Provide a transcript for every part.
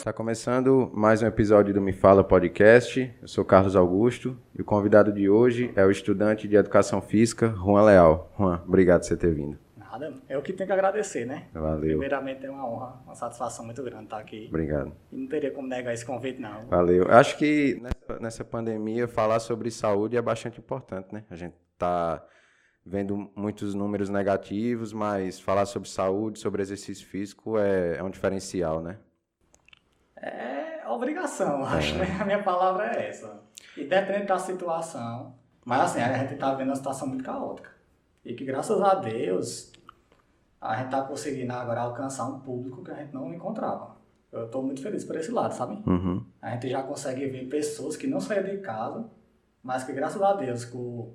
Está começando mais um episódio do Me Fala Podcast. Eu sou Carlos Augusto e o convidado de hoje é o estudante de Educação Física, Juan Leal. Juan, obrigado por você ter vindo. Nada, é o que tenho que agradecer, né? Valeu. Primeiramente é uma honra, uma satisfação muito grande estar aqui. Obrigado. E não teria como negar esse convite, não. Valeu. Acho que nessa, nessa pandemia falar sobre saúde é bastante importante, né? A gente está vendo muitos números negativos, mas falar sobre saúde, sobre exercício físico é, é um diferencial, né? É obrigação, acho, né? A minha palavra é essa. E dependendo da situação, mas assim, a gente está vendo uma situação muito caótica. E que graças a Deus a gente está conseguindo agora alcançar um público que a gente não encontrava. Eu estou muito feliz por esse lado, sabe? Uhum. A gente já consegue ver pessoas que não saíram de casa, mas que graças a Deus com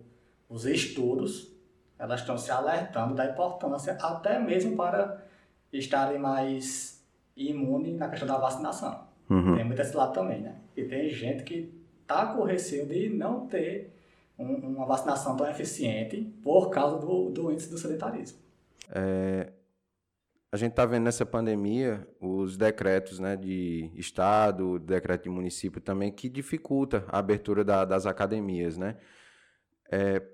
os estudos, elas estão se alertando da importância até mesmo para estarem mais imunes na questão da vacinação. Uhum. Tem muito esse lado também, né? E tem gente que está com receio de não ter um- uma vacinação tão eficiente por causa do, do índice do sedentarismo. É, a gente está vendo nessa pandemia os decretos né, de estado, decreto de município também, que dificulta a abertura da- das academias. Né?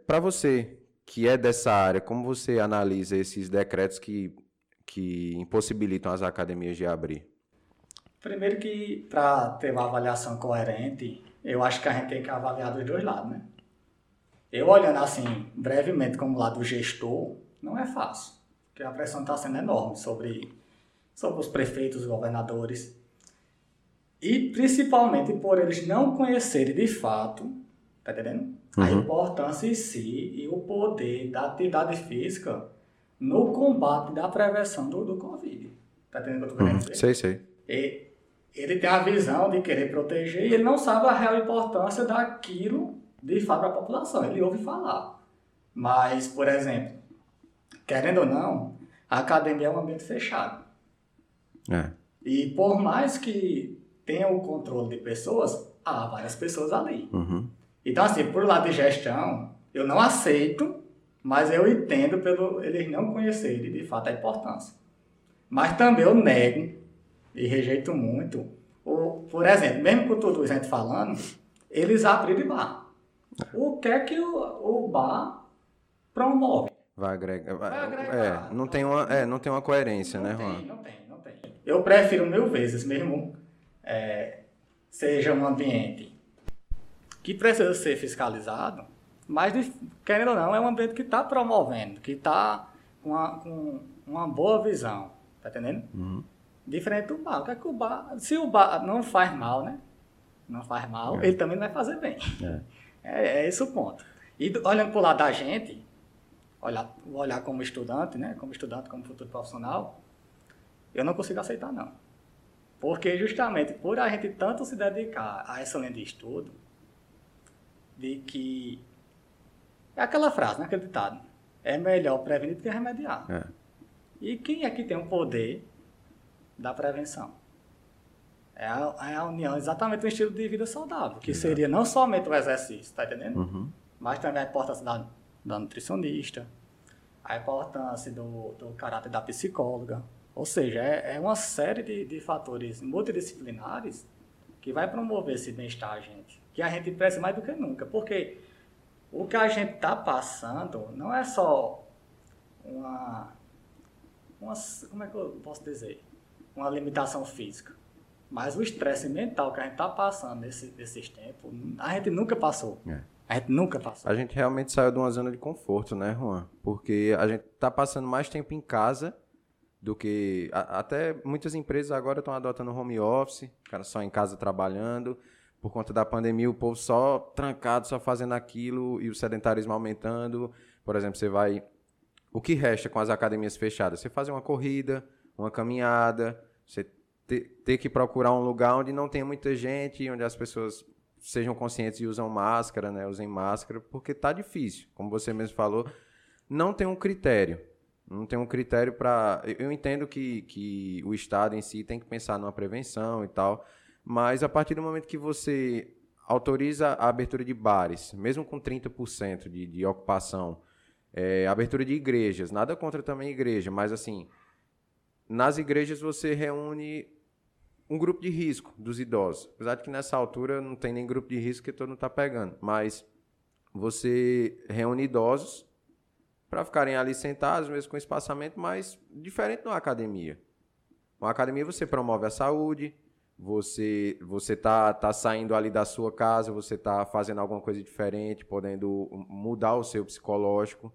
Para você, que é dessa área, como você analisa esses decretos que, que impossibilitam as academias de abrir? Primeiro que para ter uma avaliação coerente, eu acho que a gente tem que avaliar dos dois lados, né? Eu olhando assim, brevemente como lado gestor, não é fácil, porque a pressão está sendo enorme sobre, sobre os prefeitos, os governadores, e principalmente por eles não conhecerem de fato, tá entendendo? A Uhum. importância em si e o poder da atividade física no combate da prevenção do, do Covid. Tá entendendo o que eu tô querendo Uhum. dizer? Sei, sei. E- ele tem a visão de querer proteger e ele não sabe a real importância daquilo de fato para a população. Ele ouve falar. Mas, por exemplo, querendo ou não, a academia é um ambiente fechado. É. E por mais que tenha o controle de pessoas, há várias pessoas ali. Uhum. Então, assim, por lado de gestão, eu não aceito, mas eu entendo pelo eles não conhecerem de fato a importância. Mas também eu nego e rejeito muito. O, por exemplo, mesmo com tudo isso a gente falando, eles abriram bar. O que é que o, o bar promove? Vai agregar. Vai agregar. É, não tem uma, é, não tem uma coerência, não né, tem, Juan? não tem, não tem. Eu prefiro mil vezes mesmo é, seja um ambiente que precisa ser fiscalizado, mas querendo ou não, é um ambiente que está promovendo, que está com, uma- com uma boa visão, tá entendendo? Uhum. Diferente do bar. O que é que o bar. Se o bar não faz mal, né? Não faz mal, É. ele também não vai fazer bem. É. É, é esse o ponto. E do- olhando para o lado da gente, olhar, olhar como estudante, né? Como estudante, como futuro profissional, eu não consigo aceitar, não. Porque justamente por a gente tanto se dedicar a essa linha de estudo, de que. É aquela frase, né? Aquele ditado. É melhor prevenir do que remediar. É. E quem é que tem o poder da prevenção? É a, é a união exatamente do estilo de vida saudável, que seria não somente o exercício, tá entendendo? Uhum. Mas também a importância da, da nutricionista, a importância do, do caráter da psicóloga. Ou seja, é, é uma série de, de fatores multidisciplinares que vai promover esse bem-estar gente. Que a gente precisa mais do que nunca. Porque o que a gente está passando não é só uma, uma. Como é que eu posso dizer? Uma limitação física. Mas o estresse mental que a gente está passando nesse, nesses tempos, a gente nunca passou. É. A gente nunca passou. A gente realmente saiu de uma zona de conforto, né, Juan? Porque a gente tá passando mais tempo em casa do que. a- até muitas empresas agora estão adotando home office, cara só em casa trabalhando. Por conta da pandemia, o povo só trancado, só fazendo aquilo e o sedentarismo aumentando. Por exemplo, você vai. O que resta com as academias fechadas? Você fazer uma corrida, uma caminhada, você ter, que procurar um lugar onde não tenha muita gente, onde as pessoas sejam conscientes e usam máscara, né? Usem máscara, porque tá difícil. Como você mesmo falou, não tem um critério. Não tem um critério para. Eu entendo que, que o Estado em si tem que pensar numa prevenção e tal, mas a partir do momento que você autoriza a abertura de bares, mesmo com 30% de, de ocupação, é, abertura de igrejas, nada contra também igreja, mas assim, nas igrejas você reúne um grupo de risco dos idosos. Apesar de que nessa altura não tem nem grupo de risco que todo mundo está pegando. Mas você reúne idosos para ficarem ali sentados, mesmo com espaçamento, mas diferente de uma academia. Uma academia você promove a saúde, você você tá, tá saindo ali da sua casa, você tá fazendo alguma coisa diferente, podendo mudar o seu psicológico,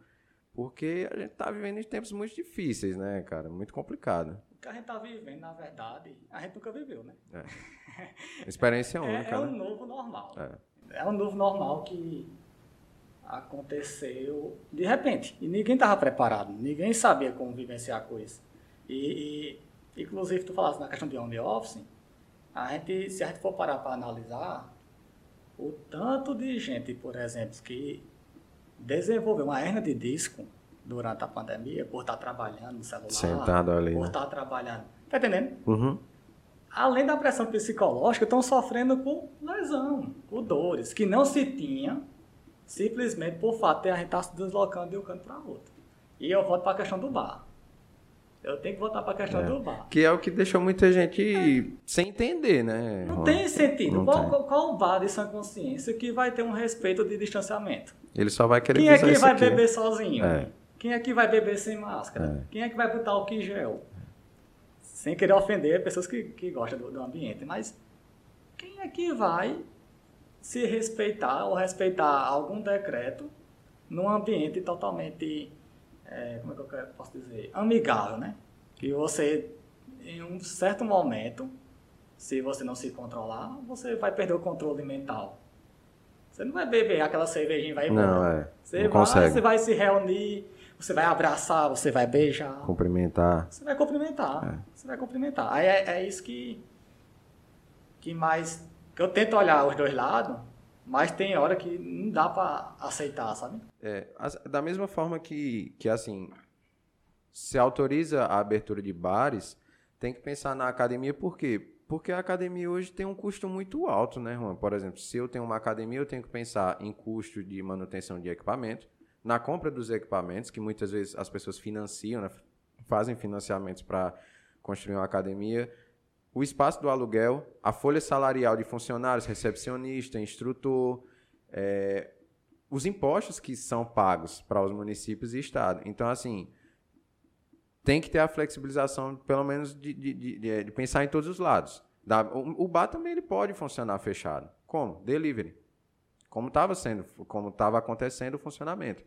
porque a gente tá vivendo em tempos muito difíceis, né, cara? Muito complicado. O que a gente tá vivendo, na verdade, a gente nunca viveu, né? É. Experiência única, é, é né? um novo normal. É. é um novo normal que aconteceu de repente. E ninguém estava preparado, ninguém sabia como vivenciar com isso. E, e, inclusive, tu falaste na questão de home office, a gente, se a gente for parar para analisar, o tanto de gente, por exemplo, que desenvolveu uma hernia de disco durante a pandemia, por estar trabalhando no celular, Sentado ali, por né? estar trabalhando. Tá entendendo? Uhum. Além da pressão psicológica, estão sofrendo com lesão, com dores, que não se tinha simplesmente por fato de a gente estar se deslocando de um canto para outro. E eu volto para a questão do bar. Eu tenho que voltar para a questão É. do bar. Que é o que deixou muita gente sem entender, né? Não tem sentido. Não qual, tem. qual, qual o bar de sã consciência que vai ter um respeito de distanciamento? Ele só vai querer Quem é que vai aqui. beber sozinho? É. Quem é que vai beber sem máscara? É. Quem é que vai botar em gel? Sem querer ofender pessoas que, que gostam do, do ambiente, mas quem é que vai se respeitar ou respeitar algum decreto num ambiente totalmente, é, como é que eu posso dizer, amigável, né? Que você, em um certo momento, se você não se controlar, você vai perder o controle mental. Você não vai beber aquela cervejinha e vai embora. Não, é. Você não vai, consegue você vai se reunir, você vai abraçar, você vai beijar, cumprimentar. você vai cumprimentar. É. Você vai cumprimentar. Aí é, é isso que, que mais. que eu tento olhar os dois lados, mas tem hora que não dá pra aceitar, sabe? É, da mesma forma que, que, assim, se autoriza a abertura de bares, tem que pensar na academia, por quê? Porque a academia hoje tem um custo muito alto, né, Juan? Por exemplo, se eu tenho uma academia, eu tenho que pensar em custo de manutenção de equipamento, na compra dos equipamentos, que muitas vezes as pessoas financiam, né, fazem financiamentos para construir uma academia, o espaço do aluguel, a folha salarial de funcionários, recepcionista, instrutor, é, os impostos que são pagos para os municípios e estado. Então, assim, tem que ter a flexibilização, pelo menos, de, de, de- de- pensar em todos os lados. Da- o, o bar também ele pode funcionar fechado. Como? Delivery. Como estava sendo, como estava acontecendo o funcionamento.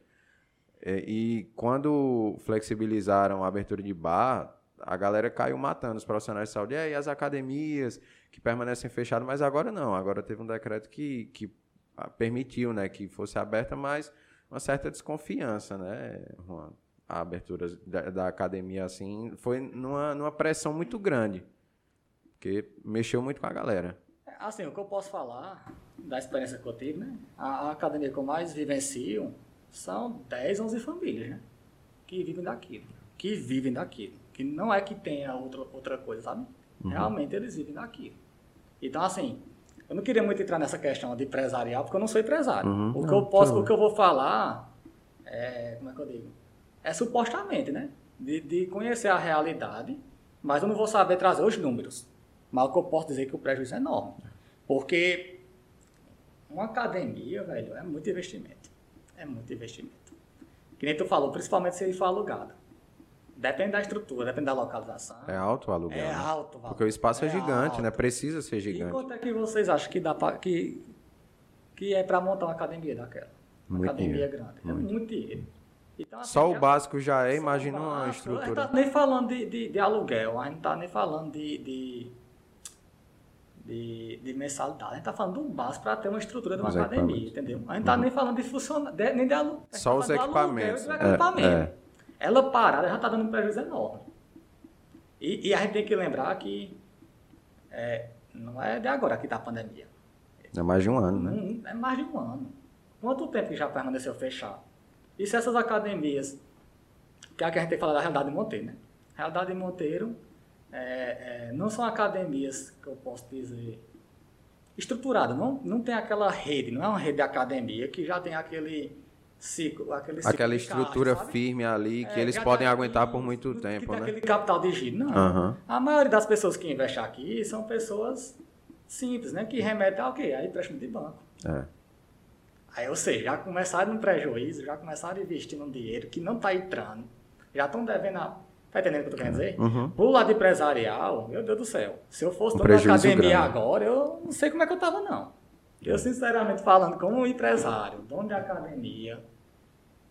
É, e quando flexibilizaram a abertura de bar, a galera caiu matando os profissionais de saúde. É, e as academias que permanecem fechadas, mas agora não. Agora teve um decreto que, que ah, permitiu né, que fosse aberta, mas uma certa desconfiança, né? A abertura da, da academia, assim, foi numa, numa pressão muito grande. Porque mexeu muito com a galera. Assim, o que eu posso falar da experiência que eu tive, né? A, a academia que eu mais vivencio são 10, 11 famílias, né? Que vivem daquilo. Que vivem daquilo. Que não é que tenha outra, outra coisa, sabe? Realmente eles vivem daquilo. Então, assim, eu não queria muito entrar nessa questão de empresarial, porque eu não sou empresário. Uhum. O, que eu posso, o que eu vou falar é, como é que eu digo? É supostamente, né? De, de conhecer a realidade, mas eu não vou saber trazer os números. Mas o que eu posso dizer é que o prejuízo é enorme. Porque uma academia, velho, é muito investimento. É muito investimento. Que nem tu falou, principalmente se ele for alugado. Depende da estrutura, depende da localização. É alto o aluguel. É né? alto, valor. Porque o espaço é, gigante, alto. né? Precisa ser E gigante. quanto é que vocês acham que dá pra, que, que é para montar uma academia daquela? Uma Muito academia dinheiro, grande. É muito dinheiro. Então, assim, Só o é- básico já é, imagina o uma básico. A gente estrutura. tá nem falando de, de, de aluguel, a gente não tá nem falando de, de, de, de mensalidade. A gente tá falando do básico para ter uma estrutura de uma Os academia, entendeu? A gente tá nem falando de funcionário, de- nem de aluguel. Só os equipamentos. Do É, equipamento. é. Ela parada já tá dando um prejuízo enorme. E, e a gente tem que lembrar que é, não é de agora que tá a pandemia. É mais de um ano, né? Não, é mais de um ano. Quanto tempo que já permaneceu fechado? E se essas academias, que é a que a gente tem que falar da realidade de Monteiro, né? Realidade de Monteiro é, é, não são academias que eu posso dizer estruturadas, não, não tem aquela rede, não é uma rede de academia que já tem aquele, ciclo, aquele ciclo Aquela estrutura sabe? firme ali que É, eles podem aguentar por muito tempo, tem né? aquele capital de giro, não. Aham. A maioria das pessoas que investem aqui são pessoas simples, né? Que remetem ao quê? A empréstimo de banco. É. Aí, ou seja, já começaram no prejuízo, já começaram a investir num dinheiro que não está entrando, já estão devendo a... Tá entendendo o que eu tô querendo dizer? Uhum. Pro lado empresarial, meu Deus do céu, se eu fosse Um dono da academia grande. agora, eu não sei como é que eu tava, não. Eu, sinceramente falando, como empresário, dono de academia,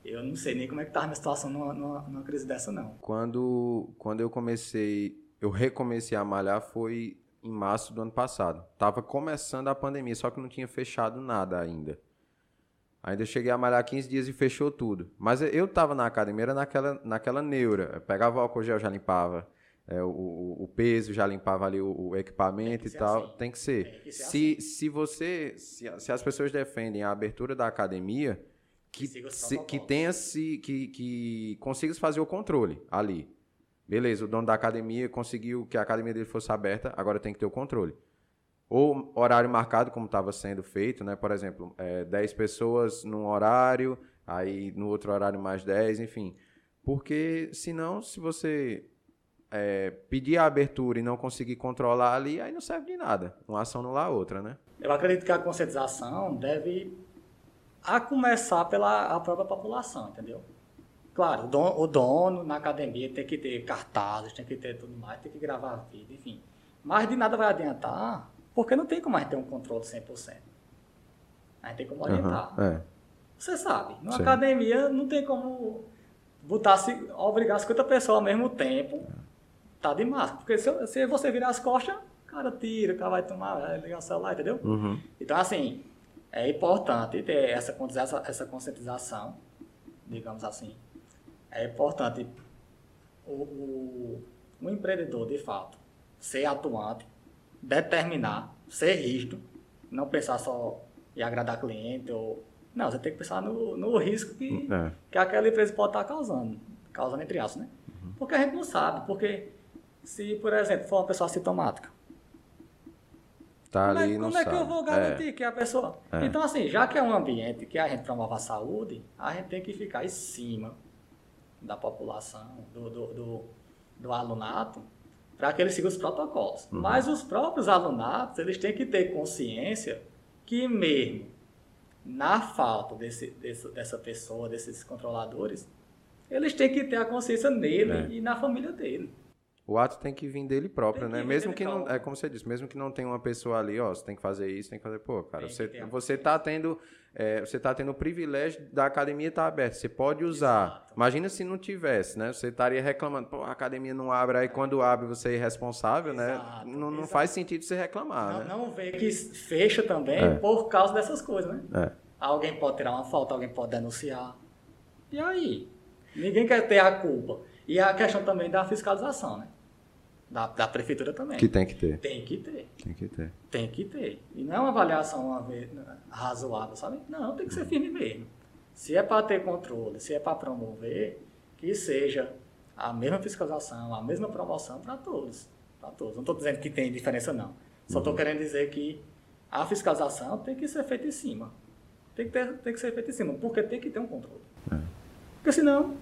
eu não sei nem como é que tava a minha situação numa, numa, numa crise dessa, não. Quando, quando eu comecei, eu recomecei a malhar foi em março do ano passado. Tava começando a pandemia, só que não tinha fechado nada ainda. Ainda cheguei a malhar 15 dias e fechou tudo. Mas eu tava na academia, era naquela, naquela neura. Eu pegava o álcool gel, já limpava. É, o, o- peso, já limpava ali o, o equipamento e ser tal. assim. Tem que ser. Tem que ser se, se você. Se, se as pessoas defendem a abertura da academia, que, se- que tenha se. Que, que consiga fazer o controle ali. Beleza, o dono da academia conseguiu que a academia dele fosse aberta, agora tem que ter o controle. Ou horário marcado, como estava sendo feito, né? Por exemplo, é, 10 pessoas num horário, aí no outro horário mais 10, enfim. Porque senão, se você é, pedir a abertura e não conseguir controlar ali, aí não serve de nada. Uma ação não lá a outra, né? Eu acredito que a conscientização deve a começar pela a própria população, entendeu? Claro, o dono, o dono na academia tem que ter cartazes, tem que ter tudo mais, tem que gravar vídeo, enfim. Mas de nada vai adiantar, porque não tem como a gente ter um controle 100%. A gente tem como orientar. Aham, é. Você sabe, numa Sim. academia não tem como botar, obrigar 50 pessoas ao mesmo tempo, tá de máscara. Porque se, se você virar as costas, o cara tira, o cara vai tomar, vai ligar o celular, entendeu? Uhum. Então, assim, é importante ter essa, conscientiza- essa conscientização, digamos assim. É importante o, o, o empreendedor, de fato, ser atuante, determinar, ser rígido, não pensar só em agradar cliente ou... Não, você tem que pensar no, no risco que, É. que aquela empresa pode estar causando, causando entre aspas, né? Porque a gente não sabe, porque se, por exemplo, for uma pessoa assintomática, Tá como é, ali como não é que eu sabe. vou garantir que a pessoa. É. Então, assim, já que é um ambiente que a gente promove a saúde, a gente tem que ficar em cima da população, do, do, do, do alunato, para que eles sigam os protocolos. Uhum. Mas os próprios alunatos, eles têm que ter consciência que mesmo na falta desse, desse- dessa pessoa, desses controladores, eles têm que ter a consciência nele É. e na família dele. O ato tem que vir dele próprio, Tem né? Mesmo que não, é como você disse, mesmo que não tenha uma pessoa ali, ó, você tem que fazer isso, tem que fazer, pô, cara, Tem você, você tá tendo, é, você tá tendo o privilégio da academia estar aberta, você pode usar. Exato. Imagina se não tivesse, né? Você estaria reclamando, pô, a academia não abre, aí quando abre você é irresponsável, né? Exato, Não, não exato. faz sentido você reclamar, Não, né? não vê que fecha também É. por causa dessas coisas, né? É. Alguém pode tirar uma falta, alguém pode denunciar. E aí? Ninguém quer ter a culpa. E a questão também da fiscalização, né? Da, da prefeitura também. Que tem que ter, Tem que ter. tem que ter. Tem que ter. E não é uma avaliação uma vez, razoável, sabe? Não, tem que Uhum. ser firme mesmo. Se é para ter controle, se é para promover, que seja a mesma fiscalização, a mesma promoção para todos. Para todos. Não estou dizendo que tem diferença, não. Só Uhum. estou querendo dizer que a fiscalização tem que ser feita em cima. Tem que, ter, tem que ser feita em cima, porque tem que ter um controle. É. Porque senão.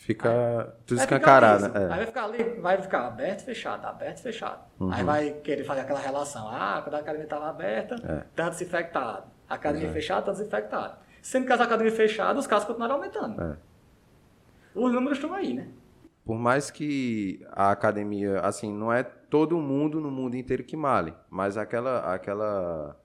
Fica tudo vai ficar escancarado, né? Aí É. vai ficar ali, vai ficar aberto, fechado, aberto, fechado. Uhum. Aí vai querer fazer aquela relação. Ah, quando a academia estava aberta, É. tantos infectados. A academia fechada, tantos infectados. Sendo que as academias fechadas, os casos continuaram aumentando. É. Os números estão aí, né? Por mais que a academia, assim, não é todo mundo no mundo inteiro que male, mas aquela, aquela,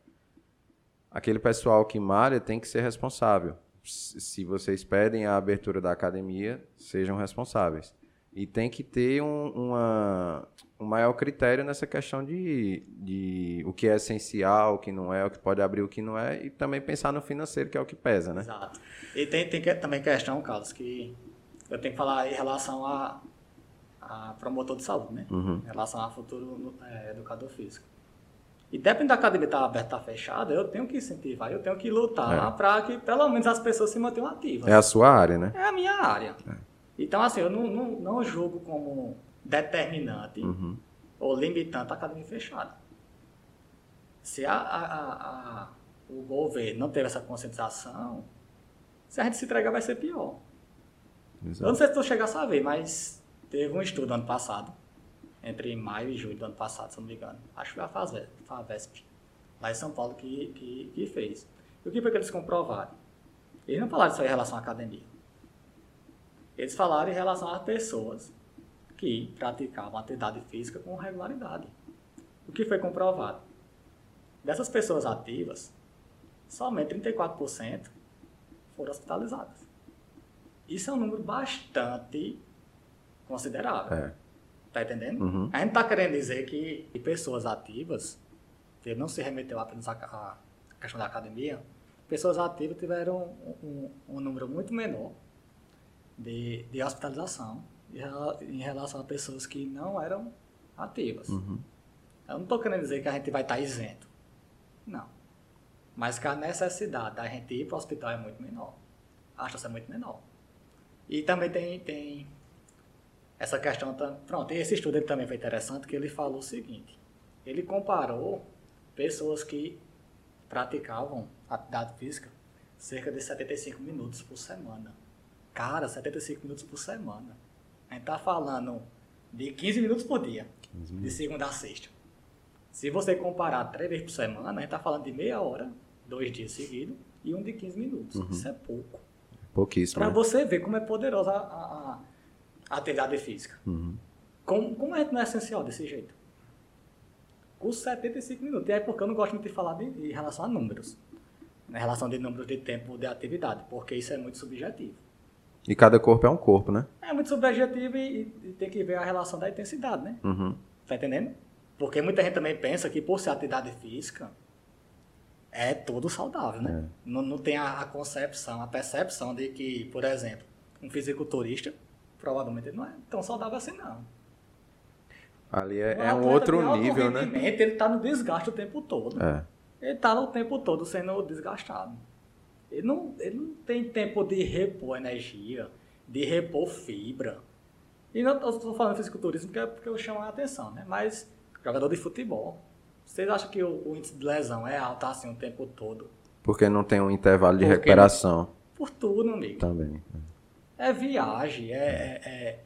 aquele pessoal que malha tem que ser responsável. Se vocês pedem a abertura da academia, sejam responsáveis. E tem que ter um, uma, um maior critério nessa questão de, de o que é essencial, o que não é, o que pode abrir, o que não é, e também pensar no financeiro, que é o que pesa, né? Exato. E tem, tem que- também questão, Carlos, que eu tenho que falar em relação a, a promotor de saúde, né? Uhum. Em relação a futuro é, educador físico. E depende da academia estar aberta ou fechada, eu tenho que incentivar, eu tenho que lutar É. para que pelo menos as pessoas se mantenham ativas. É a sua área, né? É a minha área. Então, assim, eu não, não, não julgo como determinante Uhum. ou limitante a academia fechada. Se a, a- a- a- o governo não teve essa conscientização, Se a gente se entregar, vai ser pior. Exato. Eu não sei se tu chegasse a ver, mas teve um estudo ano passado, entre maio e julho do ano passado, se não me engano. Acho que foi a FAVESP lá em São Paulo, que, que, que fez. E o que foi que eles comprovaram? Eles não falaram só em relação à academia. Eles falaram em relação às pessoas que praticavam atividade física com regularidade. O que foi comprovado? Dessas pessoas ativas, somente 34% foram hospitalizadas. Isso é um número bastante considerável. É. Tá entendendo? Uhum. A gente tá querendo dizer que pessoas ativas, ele não se remeteu apenas à questão da academia, pessoas ativas tiveram um, um- um número muito menor de, de hospitalização em rela- em relação a pessoas que não eram ativas. Uhum. Eu não estou querendo dizer que a gente vai estar isento. Não. Mas que a necessidade da gente ir para o hospital é muito menor. Acho ser muito menor. E também tem, tem essa questão. tam- Pronto, e esse estudo ele também foi interessante, que ele falou o seguinte: ele comparou pessoas que praticavam atividade física cerca de 75 minutos por semana. Cara, 75 minutos por semana. A gente tá falando de 15 minutos por dia, 15 de minutos. segunda a sexta. Se você comparar três vezes por semana, a gente tá falando de meia hora, dois dias seguidos, e um de 15 minutos. Isso é pouco. Pouquíssimo. Para né? você ver como é poderosa a- a atividade física. Uhum. Como, como é não é essencial desse jeito? Com 75 minutos. E é porque eu não gosto muito de falar de, em relação a números. Em relação de números de tempo de atividade, porque isso é muito subjetivo. E cada corpo é um corpo, né? É muito subjetivo e, e tem que ver a relação da intensidade, né? Uhum. Tá entendendo? Porque muita gente também pensa que por ser atividade física é tudo saudável, né? Não, não tem a, a concepção, a percepção de que, por exemplo, um fisiculturista provavelmente ele não é tão saudável assim, não. Ali é, Um é um outro nível, né? Ele tá no desgaste o tempo todo. É. Ele tá o tempo todo sendo desgastado. Ele não, ele não tem tempo de repor energia, de repor fibra. E não estou falando de fisiculturismo porque, é porque eu chamo a atenção, né? Mas jogador de futebol. Vocês acham que o, o índice de lesão é alto assim o tempo todo? Porque não tem um intervalo de Porque- recuperação Por tudo, amigo. também. É viagem, é, é, é-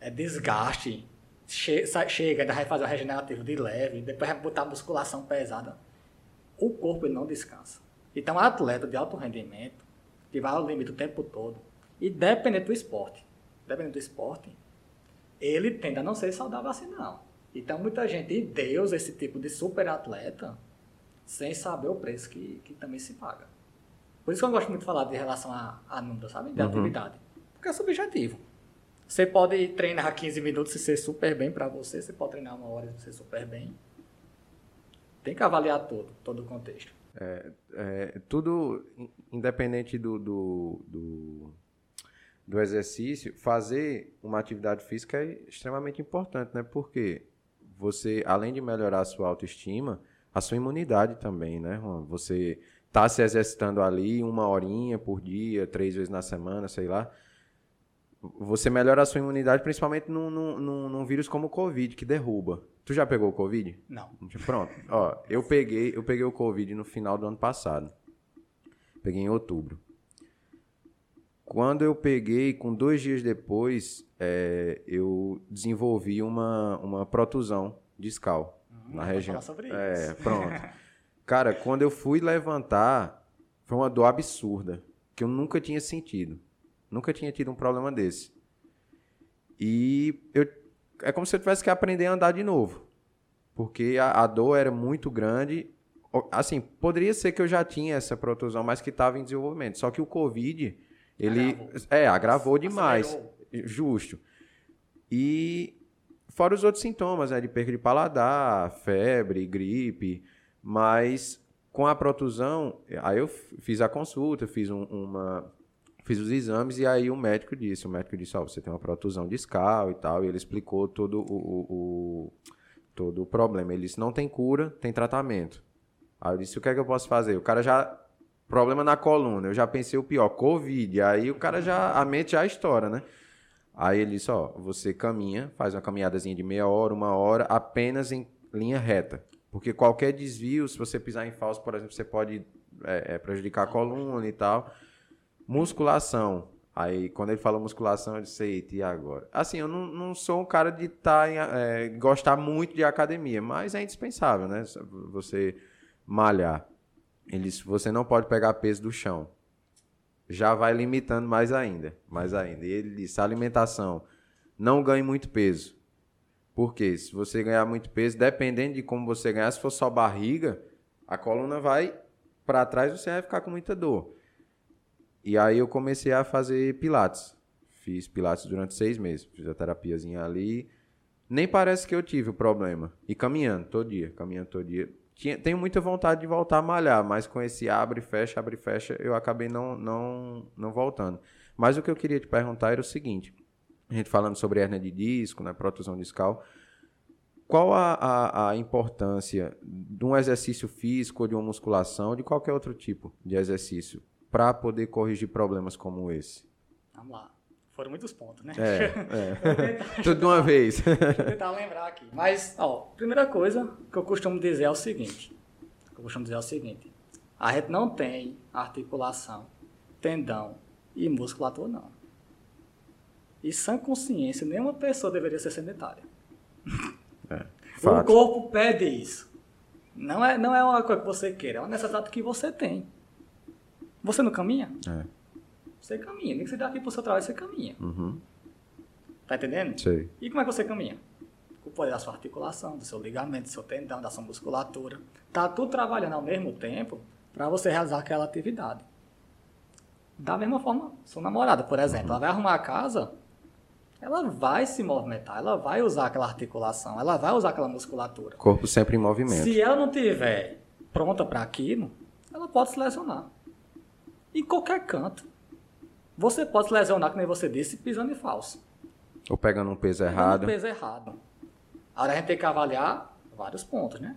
é desgaste. Che- chega, ainda vai fazer o regenerativo de leve, depois vai botar musculação pesada. O corpo ele não descansa. Então, um atleta de alto rendimento, que vai ao limite o tempo todo, e dependendo do esporte, dependendo do esporte, ele tende a não ser saudável assim, não. Então, muita gente endeusa esse tipo de super atleta sem saber o preço que, que também se paga. Por isso que eu gosto muito de falar de relação a, a número, sabe? De Uhum. atividade. Porque é subjetivo. Você pode treinar 15 minutos e ser super bem para você, você pode treinar uma hora e ser super bem. Tem que avaliar todo, todo o contexto. É, tudo in- independente do, do, do, do exercício, fazer uma atividade física é extremamente importante, né? Porque você, além de melhorar a sua autoestima, a sua imunidade também, né? Juan? Você tá se exercitando ali uma horinha por dia, três vezes na semana, sei lá. Você melhora a sua imunidade, principalmente num, num, num, vírus como o Covid, que derruba. Tu já pegou o Covid? Não. Pronto. Ó, eu peguei, eu peguei o Covid no final do ano passado. Peguei em outubro. Quando eu peguei, com dois dias depois, é, eu desenvolvi uma, uma protusão discal na vai região. falar sobre É, isso. pronto. Cara, quando eu fui levantar, foi uma dor absurda, que eu nunca tinha sentido. Nunca tinha tido um problema desse. E eu, é como se eu tivesse que aprender a andar de novo. Porque a, a dor era muito grande. Assim, poderia ser que eu já tinha essa protusão, mas que estava em desenvolvimento. Só que o Covid, ele Agravou. é agravou demais. Acelerou. Justo. E fora os outros sintomas, né, de perda de paladar, febre, gripe, mas com a protusão, aí eu fiz a consulta, fiz um- uma fiz os exames e aí o médico disse, o médico disse, ó, você tem uma protusão discal e tal, e ele explicou todo o, o- o- todo o problema. Ele disse, não tem cura, tem tratamento. Aí eu disse, o que é que eu posso fazer? O cara já problema na coluna, eu já pensei o pior, covid. Aí o cara já a mente já estoura, né? Aí ele disse, ó, você caminha, faz uma caminhadazinha de meia hora, uma hora, apenas em linha reta. Porque qualquer desvio, se você pisar em falso, por exemplo, você pode é, é, prejudicar a coluna e tal. Musculação. Aí, quando ele falou musculação, eu disse, eita, e agora? Assim, eu não, não sou um cara de tá em, é, gostar muito de academia, mas é indispensável, né? Você malhar. Ele disse, você não pode pegar peso do chão. Já vai limitando mais ainda, mais ainda. E ele disse, alimentação, não ganhe muito peso. Porque se você ganhar muito peso, dependendo de como você ganhar, se for só barriga, a coluna vai para trás, você vai ficar com muita dor. E aí eu comecei a fazer pilates. Fiz pilates durante seis meses. Fiz a terapiazinha ali. Nem parece que eu tive o problema. E caminhando todo dia, caminhando todo dia. Tinha, tenho muita vontade de voltar a malhar, mas com esse abre e fecha, abre e fecha, eu acabei não, não, não voltando. Mas o que eu queria te perguntar era o seguinte: a gente falando sobre hernia de disco, né, protusão discal, qual a, a, a, importância de um exercício físico, de uma musculação, de qualquer outro tipo de exercício para poder corrigir problemas como esse? Vamos lá. Foram muitos pontos, né? É, é. Tudo de uma vez. Deixa eu tentar lembrar aqui. Mas, ó, primeira coisa que eu costumo dizer é o seguinte. Que eu costumo dizer é o seguinte. A gente não tem articulação, tendão e musculatura, não. E sem consciência, nenhuma pessoa deveria ser sedentária. É, o corpo pede isso. Não é, não é uma coisa que você queira, é uma necessidade que você tem. Você não caminha? É. Você caminha. Nem que você daqui pro seu trabalho, você caminha. Uhum. Tá entendendo? Sei. E como é que você caminha? Com o poder da sua articulação, do seu ligamento, do seu tendão, da sua musculatura. Tá tudo trabalhando ao mesmo tempo para você realizar aquela atividade. Da mesma forma, sua namorada, por exemplo, uhum. ela vai arrumar a casa, ela vai se movimentar, ela vai usar aquela articulação, ela vai usar aquela musculatura. Corpo sempre em movimento. Se ela não tiver pronta para aquilo, ela pode se lesionar em qualquer canto. Você pode se lesionar, como você disse, pisando em falso. Ou pegando um peso pegando errado. um peso errado. Agora a gente tem que avaliar vários pontos, né?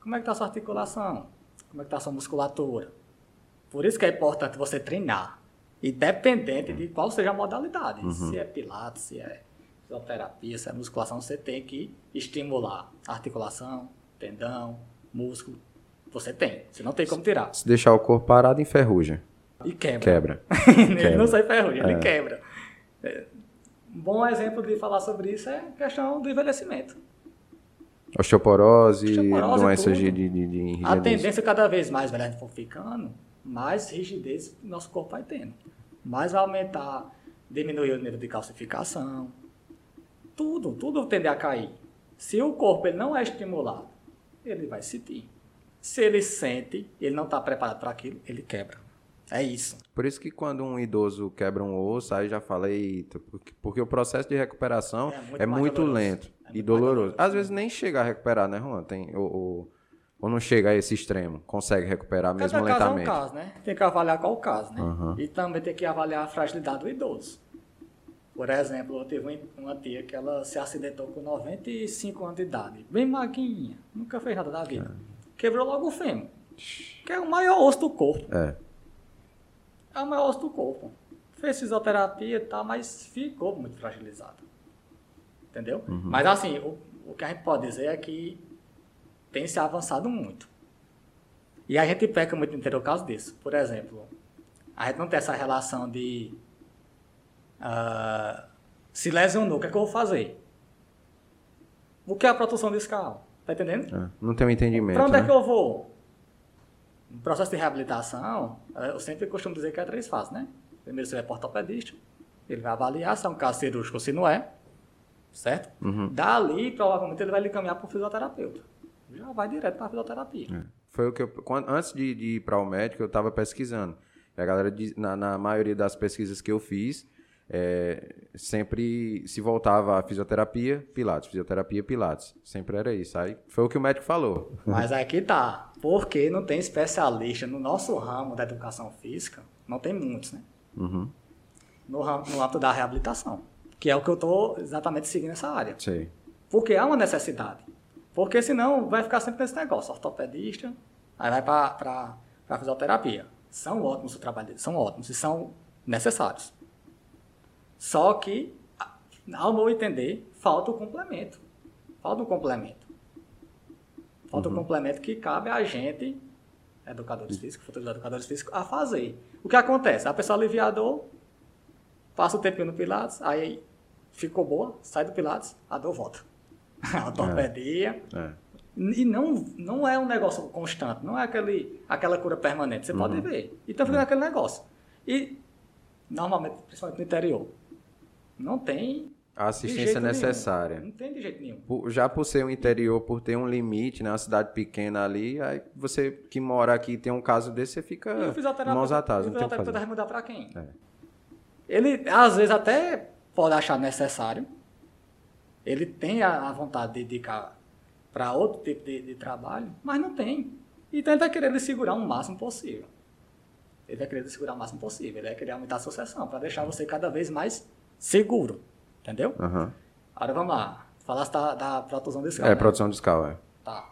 Como é que está a sua articulação? Como é que está a sua musculatura? Por isso que é importante você treinar. Independente de qual seja a modalidade. Uhum. Se é pilates, se é fisioterapia, se é musculação, você tem que estimular articulação, tendão, músculo. Você tem. Você não tem como tirar. Se deixar o corpo parado, enferruja. E quebra. Quebra. ele quebra. não sai ferrugem, ele é. quebra. É, um bom exemplo de falar sobre isso é a questão do envelhecimento. Osteoporose, Osteoporose doenças de, de, de, de A tendência cada vez mais, velho, for ficando, mais rigidez nosso corpo vai tendo. Mais vai aumentar, diminuir o nível de calcificação. Tudo, tudo tende a cair. Se o corpo ele não é estimulado, ele vai sentir. Se ele sente, ele não está preparado para aquilo, ele quebra. É isso. Por isso que quando um idoso quebra um osso, aí já falei, porque, porque o processo de recuperação é muito, é muito lento é muito e doloroso. Às vezes nem chega a recuperar, né, Juan? Tem, ou, ou, ou não chega a esse extremo, consegue recuperar Cada mesmo caso lentamente. É um caso, né? Tem que avaliar qual o caso, né? Uhum. E também tem que avaliar a fragilidade do idoso. Por exemplo, eu tive uma tia que ela se acidentou com 95 anos de idade, bem maguinha, nunca fez nada da vida. É. Quebrou logo o fêmur, que é o maior osso do corpo. É é o maior osso do corpo. Fez fisioterapia e tal, mas ficou muito fragilizado. Entendeu? Uhum. Mas assim, o, o que a gente pode dizer é que tem se avançado muito. E a gente peca muito em ter o caso disso. Por exemplo, a gente não tem essa relação de uh, se lesionou, o que é que eu vou fazer? O que é a proteção discal? Tá entendendo? É, não tem um entendimento. Para onde né? é que eu vou? No processo de reabilitação, eu sempre costumo dizer que é três fases, né? Primeiro você vai para o ortopedista, ele vai avaliar se é um caso cirúrgico ou se não é, certo? Uhum. Dali, provavelmente, ele vai lhe caminhar para o fisioterapeuta. Já vai direto para a fisioterapia. É. Foi o que eu, quando, antes de, de ir para o médico, eu estava pesquisando. E a galera, na, na maioria das pesquisas que eu fiz, é, sempre se voltava a fisioterapia, pilates, fisioterapia, pilates. Sempre era isso. Aí foi o que o médico falou. Mas aqui tá. Porque não tem especialista no nosso ramo da educação física, não tem muitos, né? Uhum. No, ramo, no âmbito da reabilitação. Que é o que eu estou exatamente seguindo nessa área. Sim. Porque há uma necessidade. Porque senão vai ficar sempre nesse negócio, ortopedista, aí vai para fisioterapia. São ótimos o trabalho deles, são ótimos e são necessários. Só que, ao meu entender, falta o complemento. Falta um complemento. Falta uhum. um complemento que cabe a gente educadores físicos, futuros educadores físicos, a fazer. O que acontece? A pessoa aliviador passa o tempinho no Pilates, aí ficou boa, sai do Pilates, a dor volta. A ortopedia. É. E não, não é um negócio constante, não é aquele, aquela cura permanente. Você Uhum. pode ver. Então fica aquele negócio. E, normalmente, principalmente no interior, não tem. A assistência necessária. Nenhum. Não tem de jeito nenhum. Já por ser um interior, por ter um limite, né? Uma cidade pequena ali, aí você que mora aqui e tem um caso desse, você fica E o fisioterapeuta, mãos atadas, o o fisioterapeuta vai mudar para quem? É. Ele, às vezes, até pode achar necessário. Ele tem a, a vontade de dedicar para outro tipo de, de trabalho, mas não tem. Então ele querer lhe segurar o máximo possível. Ele vai querer segurar o máximo possível. Ele vai querer aumentar a sua sessão para deixar você cada vez mais seguro. Entendeu? Aham. Agora vamos lá. Falasse da, da protusão discal. É, né? produção discal, é. Tá.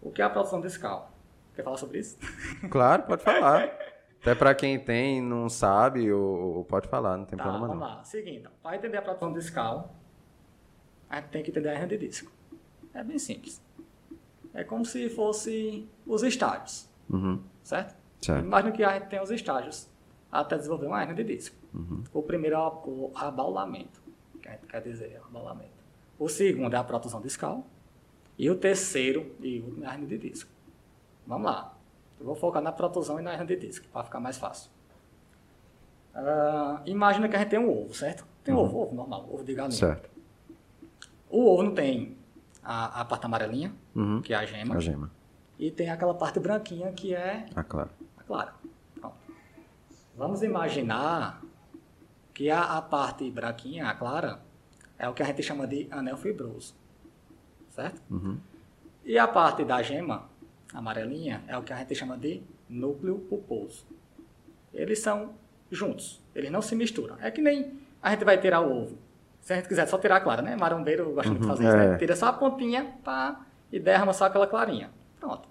O que é a protusão discal? Quer falar sobre isso? Claro, pode falar. Até pra quem tem e não sabe, ou, ou pode falar, não tem Tá, problema vamos não. lá. Seguinte, para entender a protusão discal, a gente tem que entender a hernia de disco. É bem simples. É como se fosse os estágios, Uhum. certo? Certo. Imagina que a gente tem os estágios até desenvolver uma hernia de disco. Uhum. O primeiro é o abaulamento, que a quer dizer, o abaulamento. O segundo é a protusão discal. E o terceiro e último é a hernia de disco. Vamos lá. Eu vou focar na protusão e na hernia de disco, para ficar mais fácil. Ah, imagina que a gente tem um ovo, certo? Tem um ovo, ovo normal, ovo de galinha. Certo. O ovo não tem a, a parte amarelinha, Uhum. que é a gema, A gema. e tem aquela parte branquinha que é Ah, claro. a clara. Pronto. Vamos imaginar que a, a parte branquinha, a clara, é o que a gente chama de anel fibroso. Certo? Uhum. E a parte da gema, amarelinha, é o que a gente chama de núcleo pulposo. Eles são juntos, eles não se misturam. É que nem a gente vai tirar o ovo. Se a gente quiser só tirar a clara, né? Marombeiro gosta muito de fazer isso, é. né? Tira só a pontinha pá, e derrama só aquela clarinha. Pronto.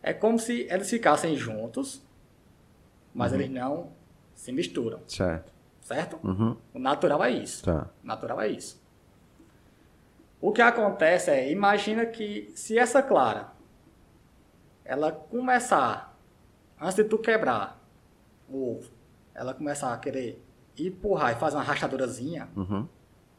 É como se eles ficassem juntos, mas eles não se misturam, Certo. Certo? Uhum. O natural é isso. Tá. O natural é isso. O que acontece é, imagina que se essa clara ela começar, antes de tu quebrar o ovo, ela começar a querer empurrar e fazer uma rachadurazinha, Uhum.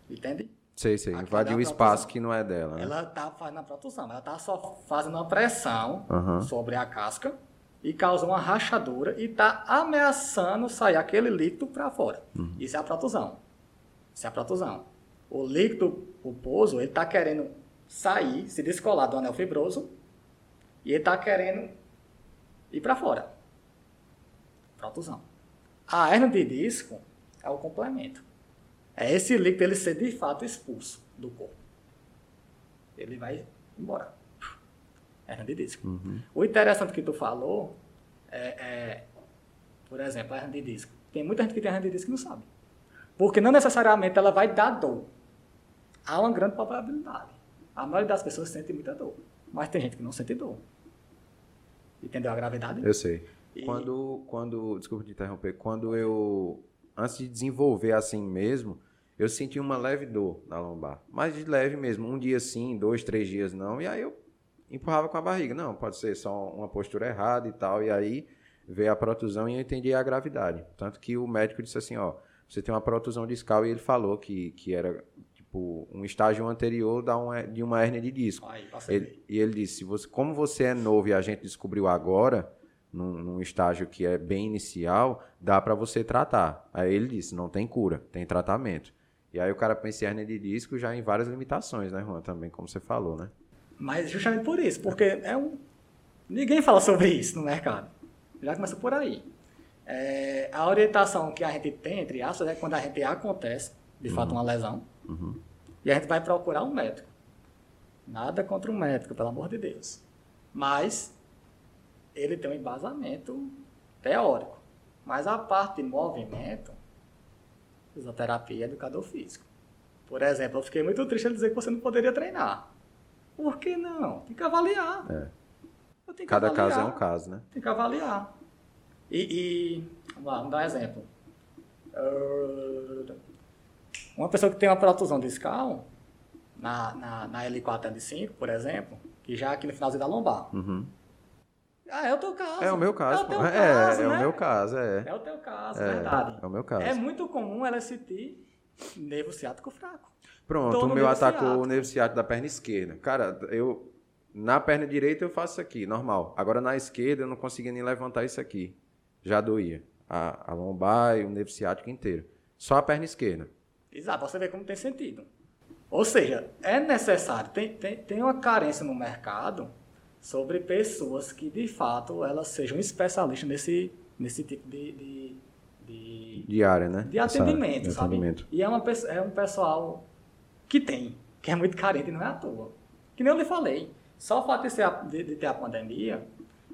entende? Sei, sei. Dá o espaço que não é dela, né? Ela tá fazendo a protusão, ela tá só fazendo uma pressão Aham. sobre a casca e causa uma rachadura e tá ameaçando sair aquele líquido para fora. Uhum. Isso é a protusão. Isso é a protusão. O líquido pulposo, ele tá querendo sair, se descolar do anel fibroso e ele tá querendo ir para fora. Protusão. A hernia de disco é o complemento. É esse líquido ele ser de fato expulso do corpo. Ele vai embora. Hernia de disco. Uhum. O interessante que tu falou é, é, por exemplo, a hernia de disco. Tem muita gente que tem hernia de disco e não sabe. Porque não necessariamente ela vai dar dor. Há uma grande probabilidade. A maioria das pessoas sente muita dor. Mas tem gente que não sente dor. Entendeu a gravidade? Eu sei. E- Quando, quando, desculpa te interromper, quando eu, antes de desenvolver assim mesmo, eu senti uma leve dor na lombar. Mas de leve mesmo, um dia sim, dois, três dias não. E aí eu empurrava com a barriga. Não, pode ser só uma postura errada e tal. E aí veio a protusão e eu entendi a gravidade. Tanto que o médico disse assim, ó, você tem uma protusão discal e ele falou que, que era tipo um estágio anterior da uma- de uma hérnia de disco. Aí. Ele- e ele disse: se você, como você é novo e a gente descobriu agora, num, num estágio que é bem inicial, dá para você tratar. Aí ele disse: não tem cura, tem tratamento. E aí o cara pensa em hernia de disco já em várias limitações, né, Juan? Também, como você falou, né? Mas justamente por isso, porque é um... ninguém fala sobre isso no mercado. Já começa por aí. É, a orientação que a gente tem, entre aspas, é quando a gente acontece, de fato, uma lesão, Uhum. e a gente vai procurar um médico. Nada contra um médico, pelo amor de Deus. Mas ele tem um embasamento teórico. Mas a parte de movimento, fisioterapia é educador físico. Por exemplo, eu fiquei muito triste em dizer que você não poderia treinar. Por que não? Tem que avaliar. É. Eu tenho que Cada avaliar. caso é um caso, né? Tem que avaliar. E, e vamos lá, vamos dar um exemplo. Ah, uma pessoa que tem uma protusão discal, na, na, na L4 L5, por exemplo, que já é aqui no finalzinho da lombar, Uhum. Ah, é o teu caso. É o meu caso. É o teu pô. caso, é, é né? o meu caso, é. É o teu caso, É, verdade. é o meu caso. É muito comum ela sentir nervo ciático fraco. Pronto, o meu nervo atacou o nervo ciático da perna esquerda. Cara, eu. Na perna direita eu faço isso aqui, normal. Agora na esquerda eu não conseguia nem levantar isso aqui. Já doía. A, a lombar e o nervo ciático inteiro. Só a perna esquerda. Exato, você ver como tem sentido. Ou seja, é necessário, tem, tem, tem uma carência no mercado sobre pessoas que, de fato, elas sejam especialistas nesse, nesse tipo de, de, de, Diária, né? de Essa- atendimento, de sabe? atendimento. E é, uma, é um pessoal que tem, que é muito carente e não é à toa. Que nem eu lhe falei, só o fato de, ser de- de ter a pandemia,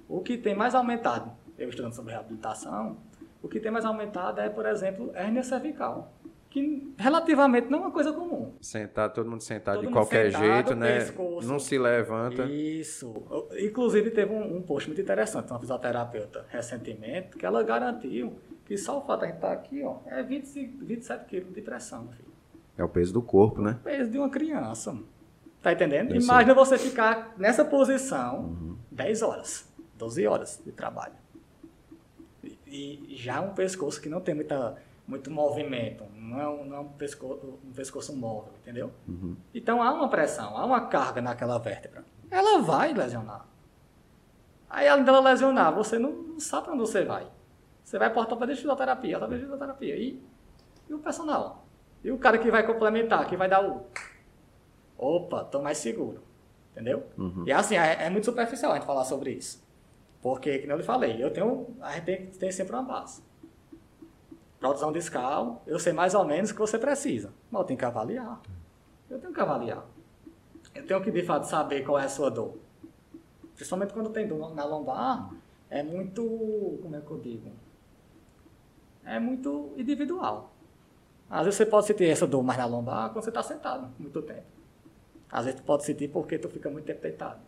o que tem mais aumentado, eu estudando sobre reabilitação, o que tem mais aumentado é, por exemplo, hérnia cervical, que relativamente não é uma coisa comum. Sentar, todo mundo sentado Todo de mundo qualquer sentado, jeito, né? pescoço. Não se levanta. Isso. Inclusive, teve um, um post muito interessante, uma fisioterapeuta, recentemente, que ela garantiu que só o fato de a gente estar aqui, ó, é 25, 27 quilos de pressão, meu filho. É o peso do corpo, né? peso de uma criança. Tá entendendo? Sei. Imagina você ficar nessa posição 10 horas, 12 horas de trabalho. E, e já um pescoço que não tem muita, muito movimento, não é um, não é um, pescoço, um pescoço móvel, entendeu? Então há uma pressão, há uma carga naquela vértebra. Ela vai lesionar. Aí além dela lesionar, você não, não sabe para onde você vai. Você vai para ortopedista fisioterapia, ortopedista de fisioterapia. E, e o personal? E o cara que vai complementar, que vai dar o. Opa, tô mais seguro. Entendeu? E assim, é, é muito superficial a gente falar sobre isso. Porque, como eu lhe falei, eu tenho. A gente tem, sempre uma base. Protusão discal, eu sei mais ou menos o que você precisa. Mas eu tenho que avaliar. Eu tenho que avaliar. Eu tenho que, de fato, saber qual é a sua dor. Principalmente quando tem dor na lombar, é muito. Como é que eu digo? É muito individual. Às vezes você pode sentir essa dor mais na lombar quando você está sentado muito tempo. Às vezes tu pode sentir porque tu fica muito tempo deitado.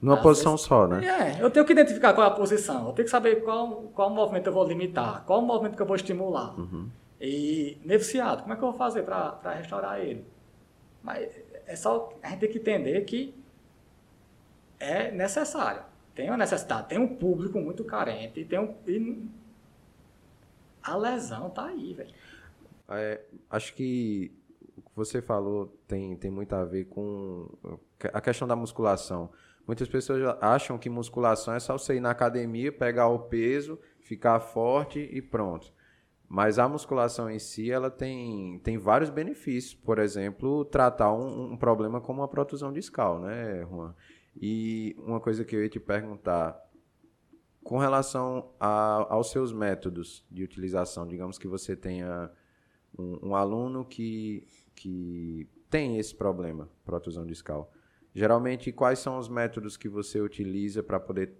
Numa Às posição vezes- só, né? É, eu tenho que identificar qual é a posição. Eu tenho que saber qual, qual movimento eu vou limitar, qual movimento que eu vou estimular. E nervo ciático, como é que eu vou fazer para restaurar ele? Mas é só a gente tem que entender que é necessário. Tem uma necessidade, tem um público muito carente, tem um, e a lesão tá aí, velho. É, acho que o que você falou tem, tem muito a ver com a questão da musculação. Muitas pessoas acham que musculação é só você ir na academia, pegar o peso, ficar forte e pronto. Mas a musculação em si, ela tem, tem vários benefícios. Por exemplo, tratar um, um problema como a protusão discal, né, Juan? E uma coisa que eu ia te perguntar, com relação a- aos seus métodos de utilização, digamos que você tenha um, um aluno que, que tem esse problema, protusão discal. Geralmente, quais são os métodos que você utiliza para poder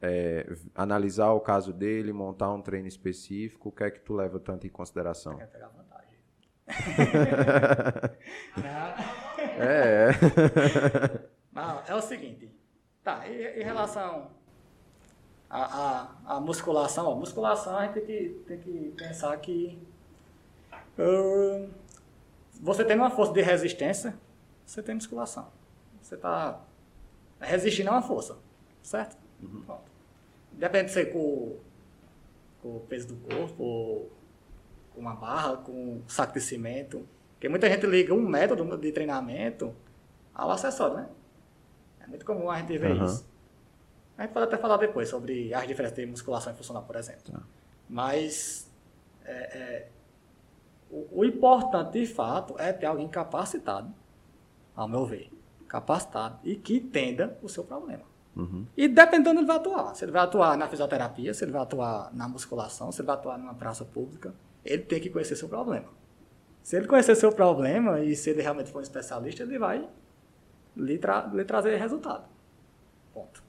é, analisar o caso dele, montar um treino específico? O que é que tu leva tanto em consideração? Quer pegar vantagem. É, Não, é o seguinte. Tá, em, em relação à, à, à musculação, ó, musculação a gente tem que, tem que pensar que você tem uma força de resistência, você tem musculação. Você está resistindo a uma força, certo? Pronto. Depende de ser com, com o peso do corpo, ou com uma barra, com um saco de cimento. Porque muita gente liga um método de treinamento ao acessório, né? É muito comum a gente ver Aham. isso. A gente pode até falar depois sobre as diferenças de musculação e funcional, por exemplo. Tá. Mas é, é, o, o importante, de fato, é ter alguém capacitado, ao meu ver, capacitado e que entenda o seu problema. Uhum. E dependendo, ele vai atuar. Se ele vai atuar na fisioterapia, se ele vai atuar na musculação, se ele vai atuar numa praça pública, ele tem que conhecer seu problema. Se ele conhecer seu problema e se ele realmente for um especialista, ele vai lhe, tra- lhe trazer resultado. Ponto.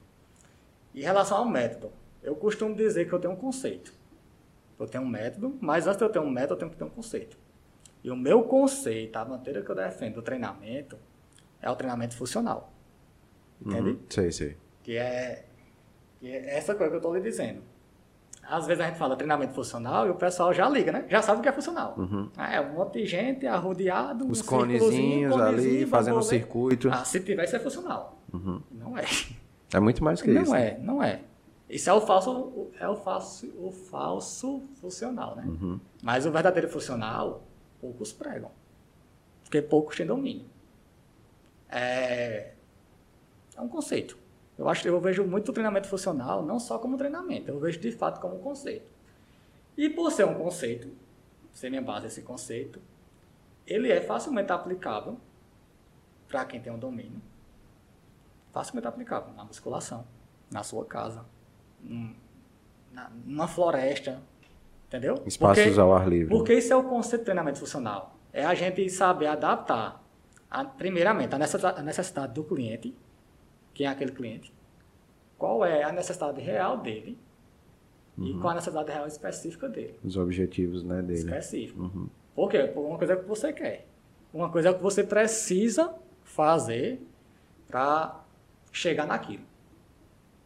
Em relação ao método, eu costumo dizer que eu tenho um conceito. Eu tenho um método, mas antes de eu ter um método, eu tenho que ter um conceito. E o meu conceito, a maneira que eu defendo do treinamento, é o treinamento funcional. Entende? Uhum. Sei, sei. Que é, que é essa coisa que eu estou lhe dizendo. Às vezes a gente fala treinamento funcional e o pessoal já liga, né? Já sabe o que é funcional. Ah, é um monte de gente arrodeado, Uhum. Os um conezinhos ali, fazendo um circuito. Ah, se tiver, isso é funcional. Uhum. Não é. É muito mais que não isso. né? é, não é. Isso é o falso, é o falso, o falso funcional, né? Mas o verdadeiro funcional, poucos pregam. Porque poucos têm domínio. É, é um conceito. Eu acho que eu vejo muito treinamento funcional não só como treinamento, eu vejo de fato como conceito. E por ser um conceito, ser minha base esse conceito, ele é facilmente aplicável para quem tem um domínio. Facilmente aplicável na musculação, na sua casa, na, numa floresta, entendeu? Espaços Porque- ao ar livre. porque isso é o conceito de treinamento funcional. É a gente saber adaptar, a- primeiramente, a necessidade do cliente, quem é aquele cliente, qual é a necessidade real dele e qual a necessidade real específica dele. Os objetivos, né, dele. Específico. Por quê? Porque uma coisa é o que você quer. Uma coisa é o que você precisa fazer para chegar naquilo.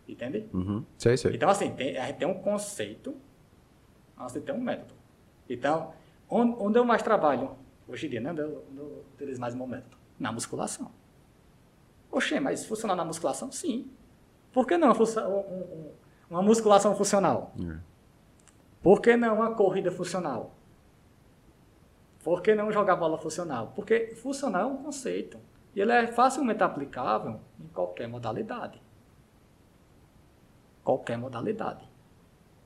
Entende? Uhum. Sei, sei. Então, assim, tem- a gente tem um conceito, mas tem um método. Então, onde, onde eu mais trabalho hoje em dia, né? Onde eu, onde eu utilizo mais o meu método? Na musculação. Oxê, mas funcionar na musculação? Sim. Por que não uma, um- um- musculação funcional? É. Por que não uma corrida funcional? Por que não jogar bola funcional? Porque funcional é um conceito. E ele é facilmente aplicável em qualquer modalidade. Qualquer modalidade.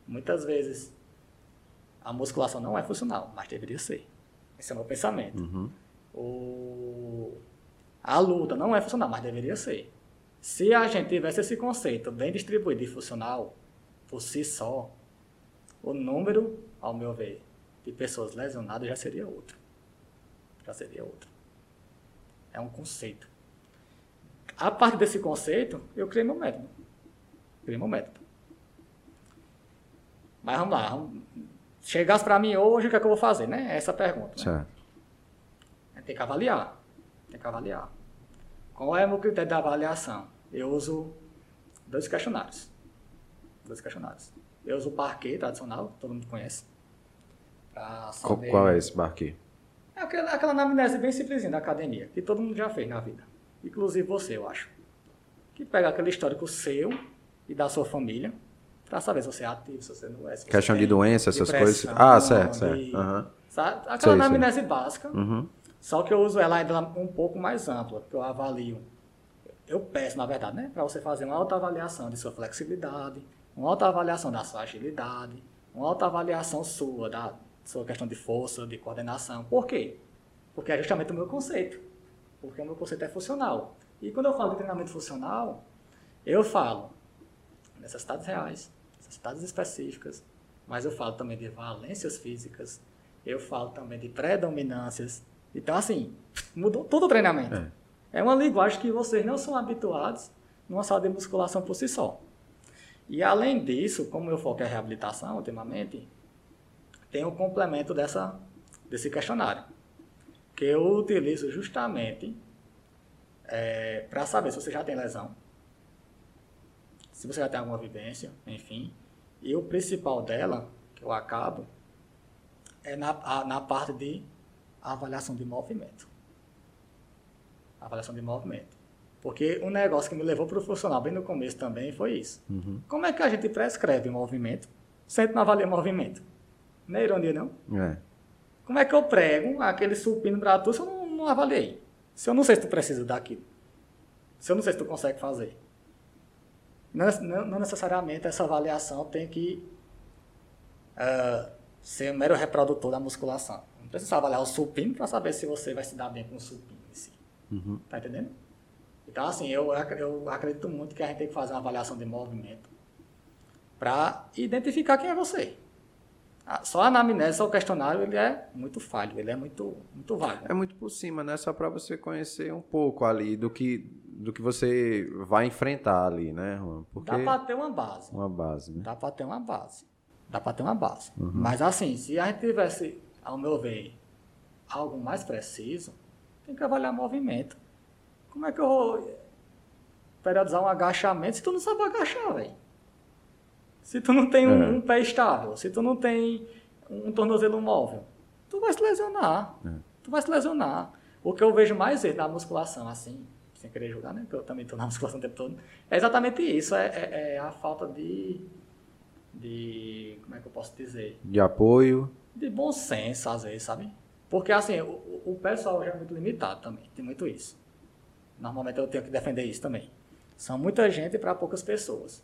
Muitas vezes a musculação não é funcional, mas deveria ser. Esse é o meu pensamento. Uhum. O... A luta não é funcional, mas deveria ser. Se a gente tivesse esse conceito bem distribuído e funcional, por si só, o número, ao meu ver, de pessoas lesionadas já seria outro. Já seria outro. É um conceito. A partir desse conceito, eu criei meu método. Meu método. Mas vamos lá. vamos- Chegasse para mim hoje, o que, é que eu vou fazer, né? Essa é a pergunta. né? Certo. É, Tem que avaliar. Tem que avaliar. Qual é o meu critério de avaliação? Eu uso dois questionários. Dois questionários. Eu uso o parquet tradicional, todo mundo conhece. Saber- qual é esse barquinho? É aquela, aquela anamnese bem simplesinha da academia, que todo mundo já fez na vida. Inclusive você, eu acho. Que pega aquele histórico seu e da sua família, pra saber se você é ativo, se você não é. se Questão de doença, essas coisas. Ah, certo, de- certo. Sabe? Aquela Sei, sei. anamnese básica. Uhum. Só que eu uso ela ainda um pouco mais ampla, que eu avalio. Eu peço, na verdade, né, para você fazer uma autoavaliação de sua flexibilidade, uma autoavaliação da sua agilidade, uma autoavaliação sua da sua questão de força, de coordenação. Por quê? Porque é justamente o meu conceito. Porque o meu conceito é funcional. E quando eu falo de treinamento funcional, eu falo necessidades reais, necessidades específicas, mas eu falo também de valências físicas, eu falo também de predominâncias. Então, assim, mudou todo o treinamento. É. É. uma linguagem que vocês não são habituados numa sala de musculação por si só. E além disso, como eu foco em reabilitação ultimamente, tem o complemento dessa, desse questionário, que eu utilizo justamente para saber se você já tem lesão, se você já tem alguma vivência, enfim. E o principal dela, que eu acabo, é na, a- na parte de avaliação de movimento. Avaliação de movimento. Porque um negócio que me levou para o funcional bem no começo também foi isso. Como é que a gente prescreve movimento sem não avalia movimento? Não é ironia, não? É. Como é que eu prego aquele supino para tu se eu não, não avaliei? Se eu não sei se tu precisa daquilo. Se eu não sei se tu consegue fazer. Não, necessariamente essa avaliação tem que ah, ser um mero reprodutor da musculação. Não precisa avaliar o supino para saber se você vai se dar bem com o supino em si. Uhum. Tá entendendo? Então, assim, eu, eu acredito muito que a gente tem que fazer uma avaliação de movimento para identificar quem é você. Ah, Só a anamnese, só o questionário, ele é muito falho, ele é muito, muito vago. É muito por cima, né? Só pra você conhecer um pouco ali do que, do que você vai enfrentar ali, né, Juan? Porque Dá para ter uma base. uma base, né? Dá para ter uma base. Dá para ter uma base. Mas assim, se a gente tivesse, ao meu ver, algo mais preciso, tem que avaliar movimento. Como é que eu vou periodizar um agachamento se tu não sabe agachar, velho? Se tu não tem um, É. um pé estável, se tu não tem um tornozelo móvel, tu vai se lesionar. Tu vai se lesionar. O que eu vejo mais vezes na musculação, assim, sem querer julgar, né? Porque eu também estou na musculação o tempo todo. É exatamente isso, é, é, é, a falta de, de. Como é que eu posso dizer? De apoio. De bom senso, às vezes, sabe? Porque assim, o, o pessoal já é muito limitado também, tem muito isso. Normalmente eu tenho que defender isso também. São muita gente para poucas pessoas.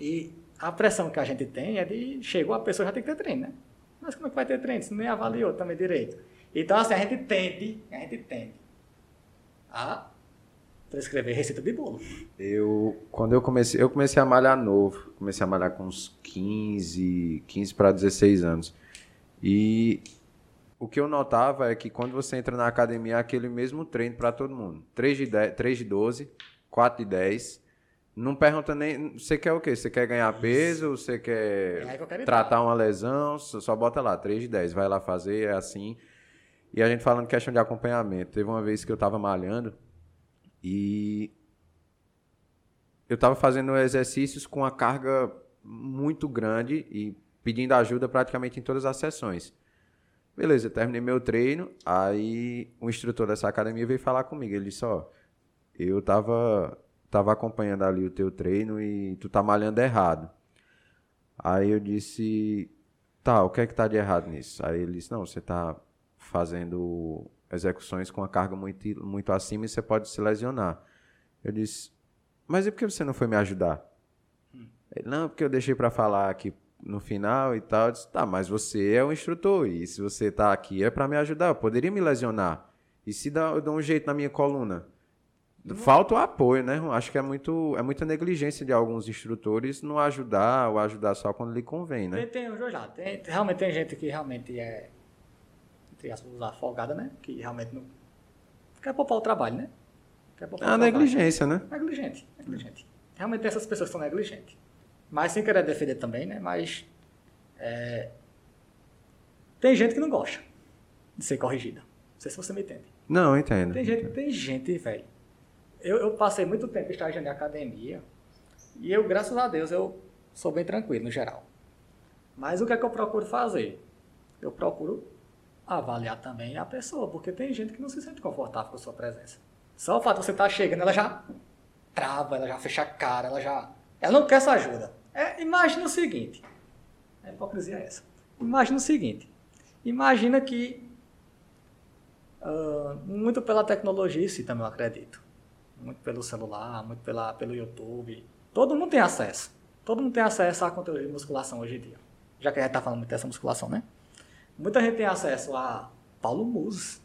E a pressão que a gente tem é de chegou a pessoa já tem que ter treino, né? Mas como é que vai ter treino se nem avaliou também direito? Então assim, a gente tende, a gente tende a prescrever receita de bolo. Eu, quando eu comecei, eu comecei a malhar novo, comecei a malhar com uns 15, 15 para 16 anos. E o que eu notava é que quando você entra na academia, é aquele mesmo treino para todo mundo. 3 de, 10, 3 de 12, 4 de 10. Não pergunta nem. Você quer o quê? Você quer ganhar peso? Você quer é tratar uma lesão? Só bota lá, 3 de 10. Vai lá fazer, é assim. E a gente falando questão de acompanhamento. Teve uma vez que eu tava malhando e eu tava fazendo exercícios com uma carga muito grande e pedindo ajuda praticamente em todas as sessões. Beleza, terminei meu treino, aí o instrutor dessa academia veio falar comigo. Ele disse, ó, eu tava, tava acompanhando ali o teu treino e tu tá malhando errado. Aí eu disse, tá, o que é que tá de errado nisso? Aí ele disse, não, você tá fazendo execuções com a carga muito, muito acima e você pode se lesionar. Eu disse, mas e por que você não foi me ajudar? Hum. Ele, não, porque eu deixei para falar aqui no final e tal. Eu disse, tá, mas você é o instrutor e se você tá aqui é para me ajudar, eu poderia me lesionar. E se dá, eu dou um jeito na minha coluna? Falta o apoio, né? Acho que é, muito, é muita negligência de alguns instrutores não ajudar ou ajudar só quando lhe convém, né? Tem, tem, já, tem, realmente tem gente que realmente é entre aspas, afogada, né? Que realmente não quer poupar o trabalho, né? Quer poupar é a negligência, né? Negligente, negligente. Realmente essas pessoas são negligentes. Mas sem querer defender também, né? Mas é, tem gente que não gosta de ser corrigida. Não sei se você me entende. Não, entendo. Tem gente, tem gente, velho. Eu, eu passei muito tempo estagiando em academia e eu, graças a Deus, eu sou bem tranquilo no geral. Mas o que é que eu procuro fazer? Eu procuro avaliar também a pessoa, porque tem gente que não se sente confortável com a sua presença. Só o fato de você estar tá chegando, ela já trava, ela já fecha a cara, ela já. Ela não quer essa ajuda. É, imagina o seguinte. A hipocrisia é essa. Imagina o seguinte. Imagina que. Uh, muito pela tecnologia, sim, também eu acredito. Muito pelo celular, muito pela, pelo YouTube. Todo mundo tem acesso. Todo mundo tem acesso a conteúdo de musculação hoje em dia. Já que a gente está falando muito dessa musculação, né? Muita gente tem acesso a Paulo Musi,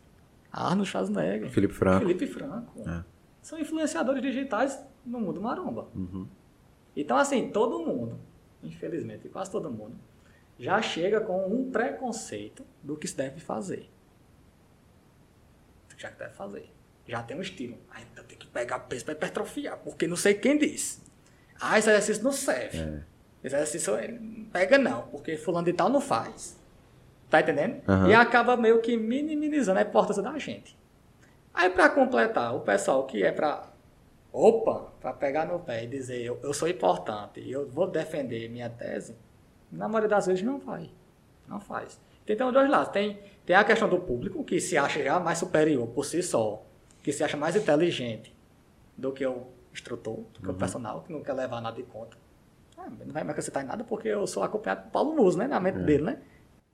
Arnold Schwarzenegger, Felipe Franco. Felipe Franco. É. São influenciadores digitais no mundo maromba. Uhum. Então, assim, todo mundo, infelizmente, quase todo mundo, já chega com um preconceito do que se deve fazer. Já que deve fazer. Já tem um estilo. Ah, então tem que pegar peso para hipertrofiar, porque não sei quem disse. Ah, esse exercício não serve. É. Esse exercício pega não, porque fulano de tal não faz. Tá entendendo? Uhum. E acaba meio que minimizando a importância da gente. Aí, para completar, o pessoal que é para. Opa, para pegar no pé e dizer eu, eu sou importante e eu vou defender minha tese, na maioria das vezes não vai. Não faz. Tem, tem dois lados. Tem, tem a questão do público, que se acha já mais superior por si só, que se acha mais inteligente do que o instrutor, do que uhum. o personal, que não quer levar nada em conta. Ah, não vai me acrescentar em nada porque eu sou acompanhado por Paulo Muso, né? Na mente é. dele, né?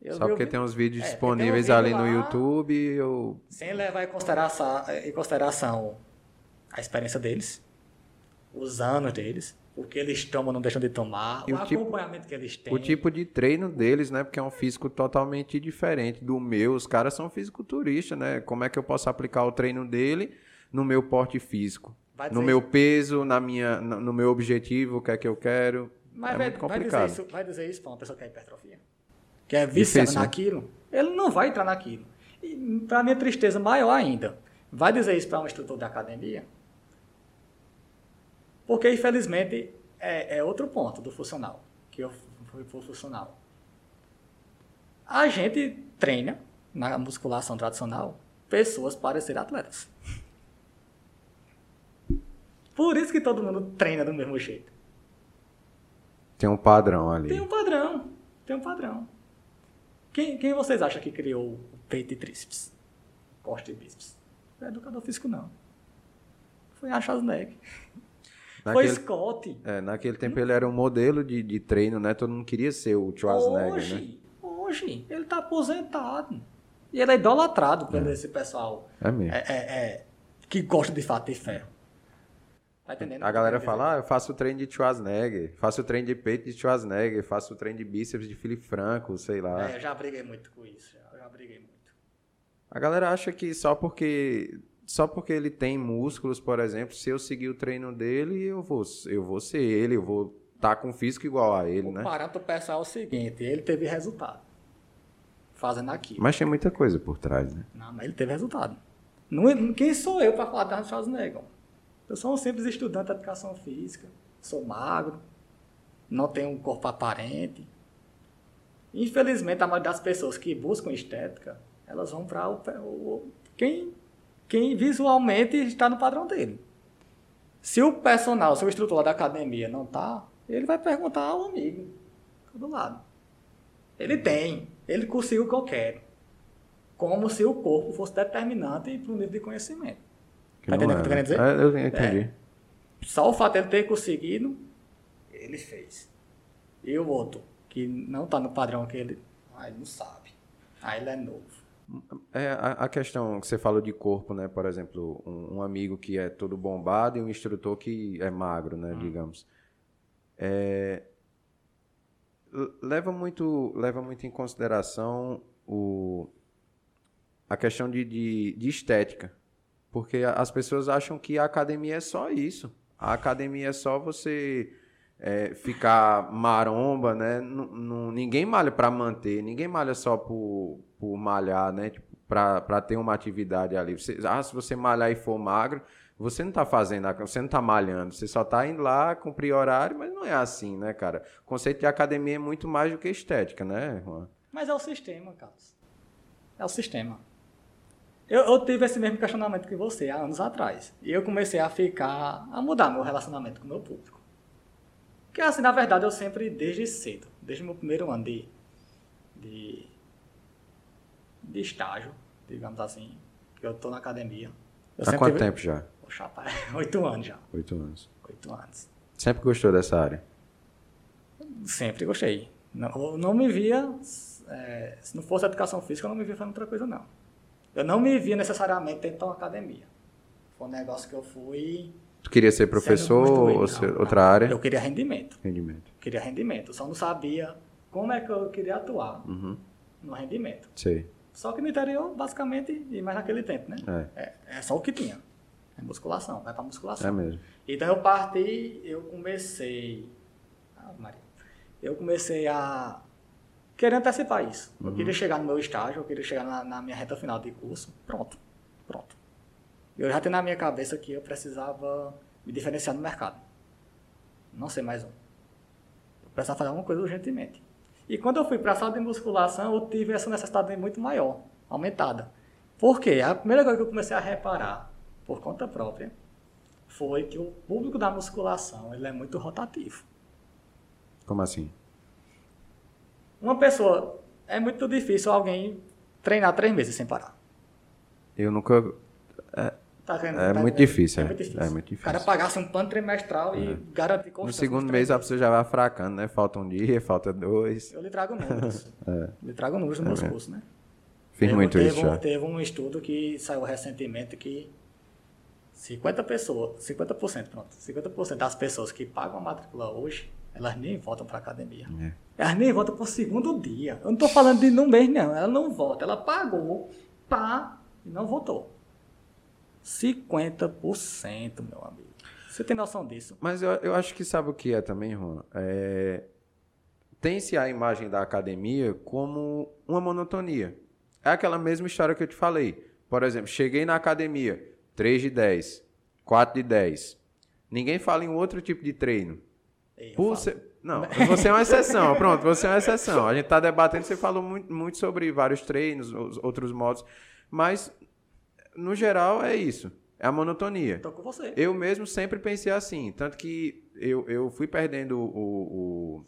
Eu Só porque tem uns vídeos é, disponíveis um ali lá, no YouTube. Eu... Sem levar em consideração, em consideração a experiência deles, os anos deles, o que eles tomam, não deixam de tomar, e o, o tipo, acompanhamento que eles têm. O tipo de treino deles, né? Porque é um físico totalmente diferente do meu. Os caras são fisiculturistas, né? Como é que eu posso aplicar o treino dele no meu porte físico? No meu isso. peso, na minha, no meu objetivo, o que é que eu quero. Mas é vai, muito complicado. Vai dizer isso, vai dizer isso para uma pessoa que é hipertrofia? Que é viciado Difícil, né? naquilo, ele não vai entrar naquilo. E para minha tristeza maior ainda, vai dizer isso para um instrutor da academia? Porque, infelizmente, é, é outro ponto do funcional, que eu fui pro funcional. A gente treina, na musculação tradicional, pessoas para ser atletas. Por isso que todo mundo treina do mesmo jeito. Tem um padrão ali. Tem um padrão. Tem um padrão. Quem, quem vocês acham que criou o peito e tríceps? Costa e bíceps? Não é educador físico, não. Foi a Schwarzenegger. Naquele, Foi Scott. é, naquele tempo ele era um modelo de, de treino, né? Todo mundo queria ser o Schwarzenegger, né? Hoje, hoje, ele tá aposentado. E ele é idolatrado por esse pessoal É mesmo. é, é, é, que gosta de fato de ferro. Tá entendendo? A galera fala, ah, eu faço o treino de Schwarzenegger, faço o treino de peito de Schwarzenegger, faço o treino de bíceps de Felipe Franco, sei lá. É, eu já briguei muito com isso. Já, eu já briguei muito. A galera acha que só porque só porque ele tem músculos, por exemplo, se eu seguir o treino dele, eu vou, eu vou ser ele, eu vou estar com físico igual a ele, O né? parâmetro pessoal é o seguinte, ele teve resultado. Fazendo aquilo. Mas tem muita coisa por trás, né? Não, mas ele teve resultado. Não, quem sou eu para falar da Schwarzenegger? Eu sou um simples estudante de educação física, sou magro, não tenho um corpo aparente. Infelizmente, a maioria das pessoas que buscam estética, elas vão para o, o- quem, quem visualmente está no padrão dele. Se o personal, se o instrutor da academia não tá, ele vai perguntar ao amigo do lado. Ele tem, ele conseguiu o que eu quero como se o corpo fosse determinante para o nível de conhecimento. Tá entendendo o que eu tô é, querendo né? dizer? É, eu entendi. Só o fato de ele ter conseguido, ele fez. E o outro, que não está no padrão que ele, ah, ele não sabe. Aí ele é novo. É, a, a questão que você falou de corpo, né? Por exemplo, um, um amigo que é todo bombado e um instrutor que é magro, né? Digamos. É, leva muito, leva muito em consideração o, a questão de, de, de estética. Porque as pessoas acham que a academia é só isso. A academia é só você é, ficar maromba, né? Não- ninguém malha para manter, ninguém malha só por, por malhar, né? Tipo, para ter uma atividade ali. Você- ah, se você malhar e for magro, você não tá fazendo, você não tá malhando, você só tá indo lá cumprir horário, mas não é assim, né, cara? O conceito de academia é muito mais do que estética, né, Juan? Mas é o sistema, Carlos. É o sistema. Eu, eu tive esse mesmo questionamento que você há anos atrás. E eu comecei a ficar, a mudar meu relacionamento com o meu público. Porque assim, na verdade, eu sempre, desde cedo, desde meu primeiro ano de, de, de estágio, digamos assim, que eu tô na academia. Eu Há quanto tive- tempo já? Poxa, rapaz, oito anos já. Oito anos. Oito anos. Sempre gostou dessa área? Sempre gostei. Não, eu não me via, é, se não fosse educação física, eu não me via fazendo outra coisa, não. Eu não me via necessariamente dentro de uma academia. Foi um negócio que eu fui. Tu queria ser professor ou ser outra não. área? Eu queria rendimento. Rendimento. Queria rendimento. Eu só não sabia como é que eu queria atuar Uhum. no rendimento. Sei. Só que no interior, basicamente, e mais naquele tempo, né? É. É, é só o que tinha. É musculação, vai pra musculação. É mesmo. Então eu parti, eu comecei. Ah, Maria. Eu comecei a querer antecipar isso. Eu Uhum. queria chegar no meu estágio, eu queria chegar na, na minha reta final de curso. Pronto. Pronto. Eu já tenho na minha cabeça que eu precisava me diferenciar no mercado. Não sei mais um. Eu precisava fazer alguma coisa urgentemente. E quando eu fui para a sala de musculação, eu tive essa necessidade muito maior, aumentada. Por quê? A primeira coisa que eu comecei a reparar, por conta própria, foi que o público da musculação ele é muito rotativo. Como assim? Uma pessoa, é muito difícil alguém treinar três meses sem parar. Eu nunca. Tá vendo? É Tá muito difícil, É é. muito difícil. É muito O cara difícil. pagasse um plano trimestral e garantir No constância segundo nos mês a pessoa já vai fracando, né? Falta um dia, falta dois. Eu lhe trago números. Eu lhe trago números nos meus cursos, né? Fiz Teve- muito teve isso um, já. Teve um estudo que saiu recentemente que 50 pessoas, 50%, pronto, 50% das pessoas que pagam a matrícula hoje, elas nem voltam para academia. É. Elas nem voltam para o segundo dia. Eu não estou falando de no mês, não. Ela não volta. Ela pagou, pá, e não voltou. 50%, meu amigo. Você tem noção disso? Mas eu, eu acho que sabe o que é também, Juan? É... Tem-se a imagem da academia como uma monotonia. É aquela mesma história que eu te falei. Por exemplo, cheguei na academia, 3 de 10, 4 de 10. Ninguém fala em outro tipo de treino. Falo. ser- Não, você é uma exceção. Pronto, você é uma exceção. A gente está debatendo, você falou muito, muito sobre vários treinos, os outros modos. Mas, no geral, é isso. É a monotonia. Tô com você. Eu mesmo sempre pensei assim, tanto que eu, eu fui perdendo o, o-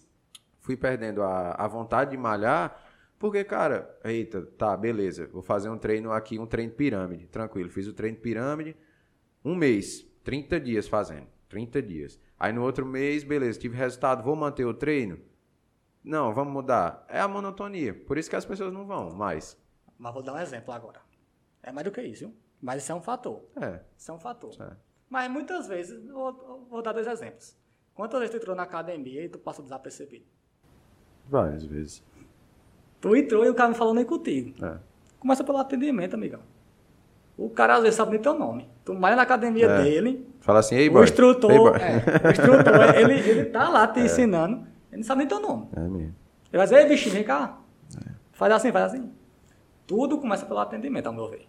fui perdendo a, a vontade de malhar, porque, cara, eita, tá, beleza, vou fazer um treino aqui, um treino de pirâmide, tranquilo, fiz o treino de pirâmide, um mês, 30 dias fazendo. 30 dias. Aí no outro mês, beleza, tive resultado, vou manter o treino? Não, vamos mudar. É a monotonia. Por isso que as pessoas não vão mais. Mas vou dar um exemplo agora. É mais do que isso, viu? Mas isso é um fator. É. Isso é um fator. Certo. Mas muitas vezes, vou, vou dar dois exemplos. Quantas vezes tu entrou na academia e tu passou desapercebido? Várias vezes. Tu entrou e o cara não falou nem contigo. É. Começa pelo atendimento, amigão. O cara às vezes sabe nem teu nome. Tu vai na academia É. dele, Fala assim, ei, o boy. instrutor, Ei, boy. é, o instrutor, ele, ele tá lá te ensinando, ele não sabe nem teu nome. É mesmo. Ele vai dizer, ei, bichinho, vem cá. Faz assim, faz assim. Tudo começa pelo atendimento, ao meu ver.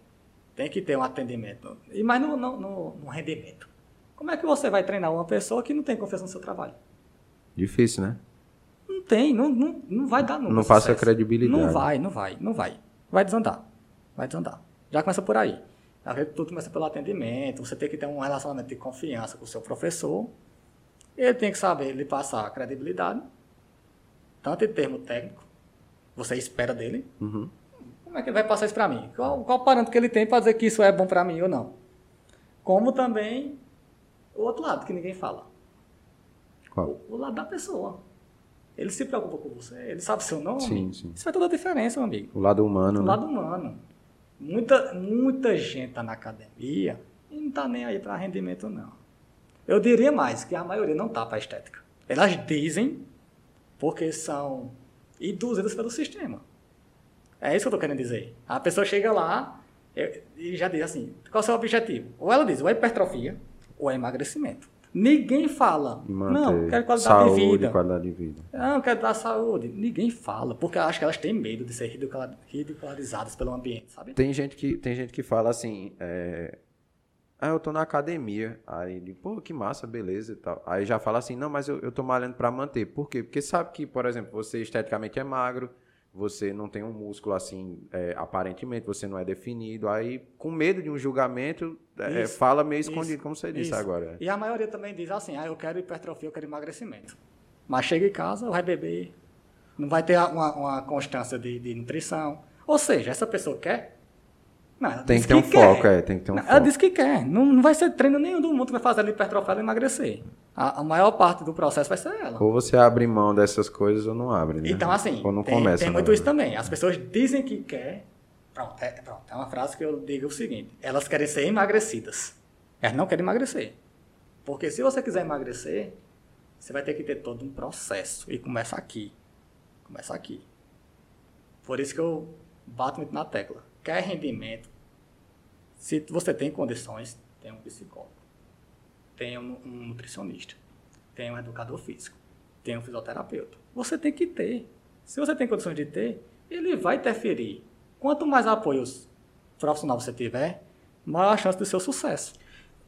Tem que ter um atendimento. E mais no, no, no- no rendimento. Como é que você vai treinar uma pessoa que não tem confiança no seu trabalho? Difícil, né? Não tem, não, não, não vai dar nunca Não passa sucesso. credibilidade. Não vai, não vai, não vai. Vai desandar. Vai desandar. Já começa por aí. Às vezes tudo começa pelo atendimento, você tem que ter um relacionamento de confiança com o seu professor. Ele tem que saber lhe passar credibilidade, tanto em termo técnico, você espera dele. Uhum. Como é que ele vai passar isso para mim? Qual, qual parâmetro que ele tem para dizer que isso é bom para mim ou não? Como também o outro lado que ninguém fala. Qual? O, o lado da pessoa. Ele se preocupa com você, ele sabe seu nome. Sim, sim. Isso faz toda a diferença, meu amigo. O lado humano, Do né? lado humano. Muita, muita gente tá na academia e não tá nem aí para rendimento, não. Eu diria mais que a maioria não tá para estética. Elas dizem porque são induzidas pelo sistema. É isso que eu tô querendo dizer. A pessoa chega lá e já diz assim: qual é o seu objetivo? Ou ela diz, ou é hipertrofia, ou é emagrecimento. Ninguém fala, manter não, quero qualidade saúde, de vida. qualidade de vida. Não, quero dar saúde. Ninguém fala, porque acho que elas têm medo de ser ridicula- ridicularizadas pelo ambiente, sabe? Tem gente que, tem gente que fala assim, é... Ah, eu tô na academia. Aí ele, pô, que massa, beleza e tal. Aí já fala assim, não, mas eu, eu tô malhando pra manter. Por quê? Porque sabe que, por exemplo, você esteticamente é magro, você não tem um músculo assim, é, aparentemente, você não é definido. Aí, com medo de um julgamento, é, Isso, fala meio isso, escondido, como você disse Isso. agora. E a maioria também diz assim, ah, eu quero hipertrofia, eu quero emagrecimento. Mas chega em casa, vai beber, não vai ter uma, uma constância de, de nutrição. Ou seja, essa pessoa quer... Não, ela Tem diz que ter um quer. foco, é, tem que ter um Não, foco. Ela disse que quer. Não, não vai ser treino nenhum do mundo que vai fazer ela hipertrofiar e emagrecer. A, a maior parte do processo vai ser ela. Ou você abre mão dessas coisas ou não abre, né? Então, assim, Ou não tem, começa. tem muito isso verdade. também. As pessoas dizem que quer. Pronto é, pronto, é uma frase que eu digo o seguinte: elas querem ser emagrecidas. Elas não querem emagrecer. Porque se você quiser emagrecer, você vai ter que ter todo um processo. E começa aqui. Começa aqui. Por isso que eu bato muito na tecla. Quer rendimento? Se você tem condições, tem um psicólogo. Tem um, um nutricionista. Tem um educador físico. Tem um fisioterapeuta. Você tem que ter. Se você tem condições de ter, ele vai interferir. Quanto mais apoios profissional você tiver, maior a chance do seu sucesso.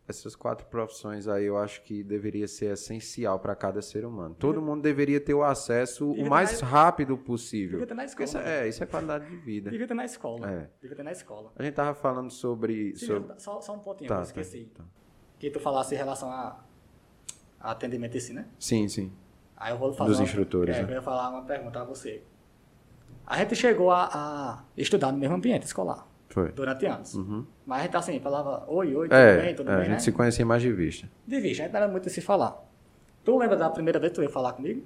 Essas quatro profissões aí eu acho que deveria ser essencial para cada ser humano. Todo mundo deveria ter o acesso Devia o mais na- rápido possível. devia ter na escola, isso é, isso é qualidade de vida. Devia ter na escola. É. Devia ter na escola. A gente tava falando sobre. Sim, sobre... só, só um pontinho, Tá, eu tá, esqueci. tá. Que tu falasse em relação a, a atendimento em si, né? Sim, sim. Aí eu vou fazer Dos uma, instrutores, É, né? eu ia falar uma pergunta a você. A gente chegou a, a estudar no mesmo ambiente escolar Foi. durante anos. Uhum. Mas a gente assim, falava oi, oi, tudo É, bem, tudo é, bem, a gente né? se conhecia mais de vista. De vista, a gente não era muito de se falar. Tu lembra da primeira vez que tu ia falar comigo?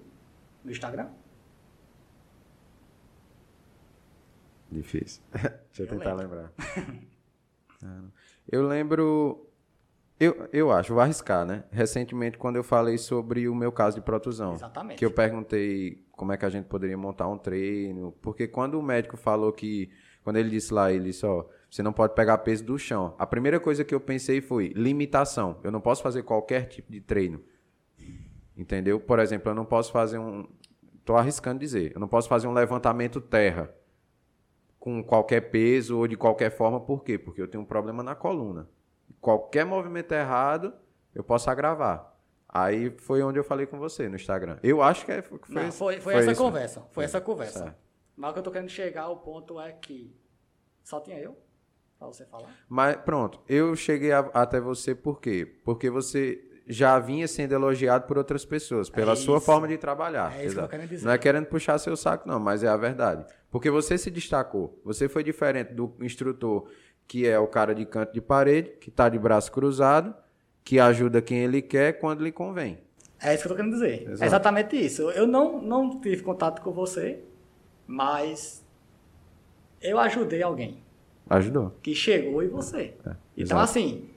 No Instagram? Difícil. Deixa eu Eu tentar lembro. lembrar. Eu lembro. Eu, eu acho, vou arriscar, né? Recentemente, quando eu falei sobre o meu caso de protusão. Exatamente. Que eu perguntei como é que a gente poderia montar um treino. Porque quando o médico falou que. Quando ele disse lá, ele disse, ó, você não pode pegar peso do chão. A primeira coisa que eu pensei foi limitação. Eu não posso fazer qualquer tipo de treino. Entendeu? Por exemplo, eu não posso fazer um. Tô arriscando dizer. Eu não posso fazer um levantamento terra com qualquer peso ou de qualquer forma. Por quê? Porque eu tenho um problema na coluna. Qualquer movimento errado, eu posso agravar. Aí foi onde eu falei com você no Instagram. Eu acho que é- foi, Não, foi, foi, essa isso. né? conversa. Foi essa conversa. Certo. Mas o que eu tô querendo chegar ao ponto é que só tinha eu pra você falar. Mas pronto, eu cheguei a- até você por quê? Porque você já vinha sendo elogiado por outras pessoas, pela É sua forma de trabalhar. É isso que eu quero dizer. Não é querendo puxar seu saco, não, mas é a verdade. Porque você se destacou. Você foi diferente do instrutor, que é o cara de canto de parede, que está de braço cruzado, que ajuda quem ele quer quando lhe convém. É isso que eu tô querendo dizer. Exato. É exatamente isso. Eu não, não tive contato com você, mas eu ajudei alguém Ajudou. que chegou e você. É, então, exato. assim.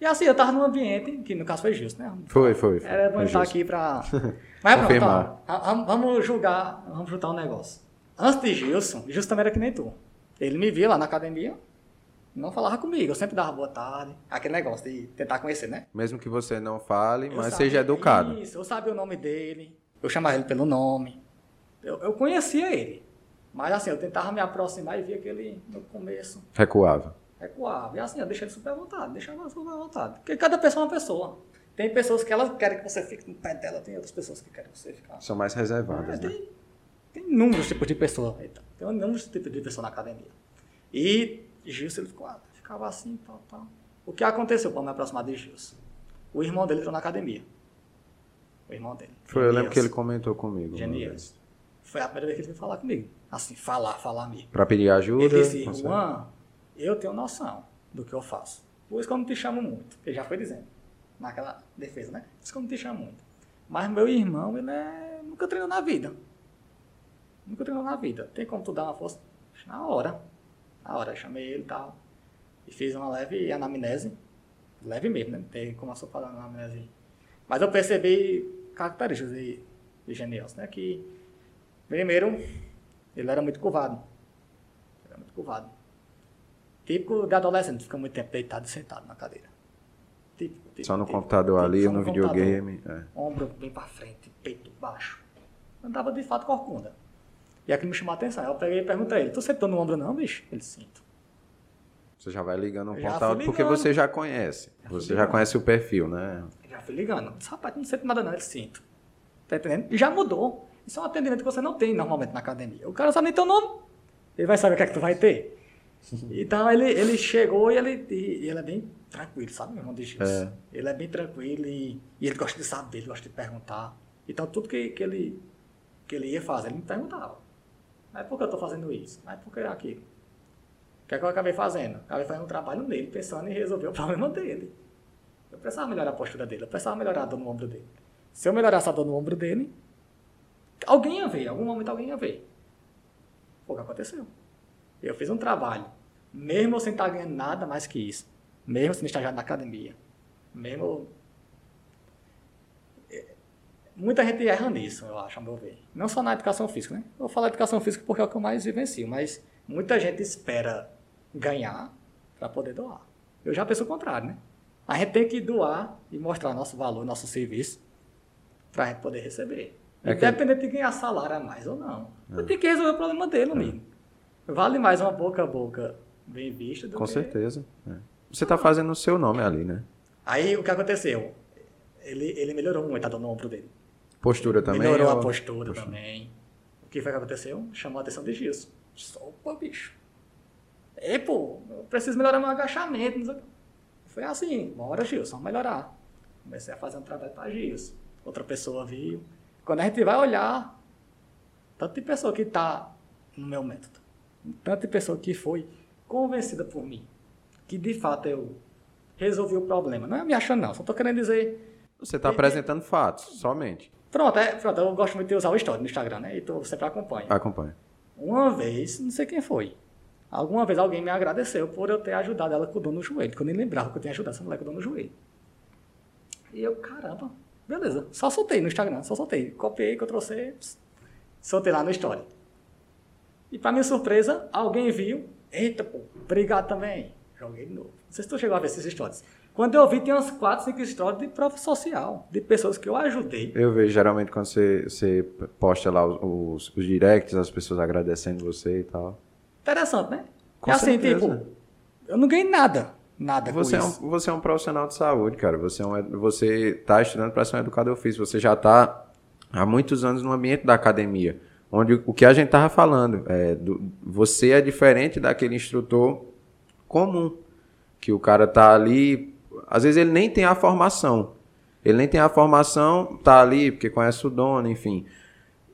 E assim, eu tava num ambiente, que no caso foi justo, né? Foi, foi. foi. Era bom estar aqui pra. Mas pronto, vamos julgar, vamos juntar um negócio. Antes de Gilson, Gilson também era que nem tu. Ele me via lá na academia, não falava comigo, eu sempre dava boa tarde. Aquele negócio de tentar conhecer, né? Mesmo que você não fale, Eu mas sabia- seja educado. Isso, eu sabia o nome dele, eu chamava ele pelo nome. Eu, eu conhecia ele. Mas assim, eu tentava me aproximar e via que ele, no começo, Recuava. recuava. E assim, eu deixei ele super à vontade, deixava super à vontade. Porque cada pessoa é uma pessoa. Tem pessoas que elas querem que você fique no pé dela, tem outras pessoas que querem que você fique. São mais reservadas, É, né? tem, tem inúmeros tipos de pessoa. Eita, tem inúmeros tipos de pessoa na academia. E Gilson, ele ficou, ah, ficava assim, tal, tal. O que aconteceu para me aproximar de Gilson? O irmão dele entrou na academia. O irmão dele. Foi, eu lembro que ele comentou comigo. vez. Foi a primeira vez que ele veio falar comigo. Assim, falar, falar mesmo. Pra pedir ajuda. Ele disse. Juan, eu tenho noção do que eu faço. Por isso que eu não te chamo muito. Ele já foi dizendo. Naquela defesa, né? Por isso que eu não te chamo muito. Mas meu irmão, ele é... nunca treinou na vida. Nunca treinou na vida. Tem como tu dar uma força? Na hora. Na hora. Eu chamei ele e tal. E fiz uma leve anamnese. Leve mesmo, né? Não tem como eu só falar anamnese. Mas eu percebi características de, de né? Que, primeiro, ele era muito curvado. Era muito curvado. Típico de adolescente, fica muito tempo deitado e sentado na cadeira. Típico, típico, Só no típico, computador ali, no computador. videogame. é. Ombro bem pra frente, peito baixo. Andava de fato corcunda. E aquilo me chamou a atenção. Eu peguei e perguntei a ele, tu sentou no ombro não, bicho? Ele, sinto. Você já vai ligando um Já ponto porque você já conhece. fui Você já conhece o perfil, né? Já fui ligando. Disse, rapaz, não sinto nada não, ele sinto. Tá entendendo? E já mudou. Isso é um atendimento que você não tem normalmente na academia. O cara sabe nem teu nome. Ele vai saber o que é que tu vai ter. Então ele, ele chegou e ele, e ele é bem tranquilo, sabe, meu irmão de? É. Ele é bem tranquilo e, e ele gosta de saber, ele gosta de perguntar. Então tudo que, que, ele, que ele ia fazer, ele me perguntava. Mas por que eu estou fazendo isso? Mas por que aquilo? O que é que eu acabei fazendo? Acabei fazendo um trabalho nele, pensando em resolver o problema dele. Eu precisava melhorar a postura dele, eu precisava melhorar a dor no ombro dele. Se eu melhorasse a dor no ombro dele, alguém ia ver, em algum momento alguém ia ver. Foi o que aconteceu. Eu fiz um trabalho, mesmo sem estar ganhando nada mais que isso, mesmo sendo estagiário na academia, mesmo. É, Muita gente erra nisso, eu acho, a meu ver. Não só na educação física, né? Eu vou falar educação física porque é o que eu mais vivencio, mas muita gente espera ganhar para poder doar. Eu já penso o contrário, né? A gente tem que doar e mostrar nosso valor, nosso serviço, para a gente poder receber. É que- Independente de ganhar salário a mais ou não. Eu tenho que resolver o problema dele, amigo. Vale mais uma boca a boca bem vista do Com que... certeza. é. Você tá fazendo o seu nome ali, né? Aí o que aconteceu? Ele, ele melhorou muito a dor no ombro dele. Postura também. melhorou a ou- postura também. O que foi que aconteceu? Chamou a atenção de Gilson. Opa, bicho. Ei, pô, eu preciso melhorar meu agachamento. Foi assim, bora, Gilson, vamos melhorar. Comecei a fazer um trabalho para Gilson. Outra pessoa viu. Quando a gente vai olhar, tanto de pessoa que está no meu método, tanto de pessoa que foi convencida por mim, que de fato eu resolvi o problema. Não é me achando, não. Só estou querendo dizer Você tá apresentando fatos, somente. Pronto, é, pronto, eu gosto muito de usar o story no Instagram, né? E tu sempre acompanha. Acompanha. Uma vez, não sei quem foi, alguma vez alguém me agradeceu por eu ter ajudado ela com o dor no joelho, que eu nem lembrava que eu tinha ajudado essa mulher com dor no joelho. E eu, caramba, beleza, só soltei no Instagram, só soltei. Copiei, que eu trouxe, pss, soltei lá no story. E pra minha surpresa, alguém viu, eita, pô, obrigado também. Joguei de novo. Não sei se tu chegou a ver esses stories. Quando eu vi, tem umas 4, 5 stories de prova social, de pessoas que eu ajudei. Eu vejo geralmente quando você, você posta lá os, os, directs, as pessoas agradecendo você e tal. Interessante, né? Com e assim, tipo, eu não ganhei nada. Nada Você é, com isso. um, você é um profissional de saúde, cara. Você, é um, você tá estudando para ser um educador físico. Você já tá há muitos anos no ambiente da academia. Onde o que a gente tava falando, é, do, você é diferente daquele instrutor comum. Que o cara tá ali. Às vezes ele nem tem a formação. Ele nem tem a formação, tá ali porque conhece o dono, enfim.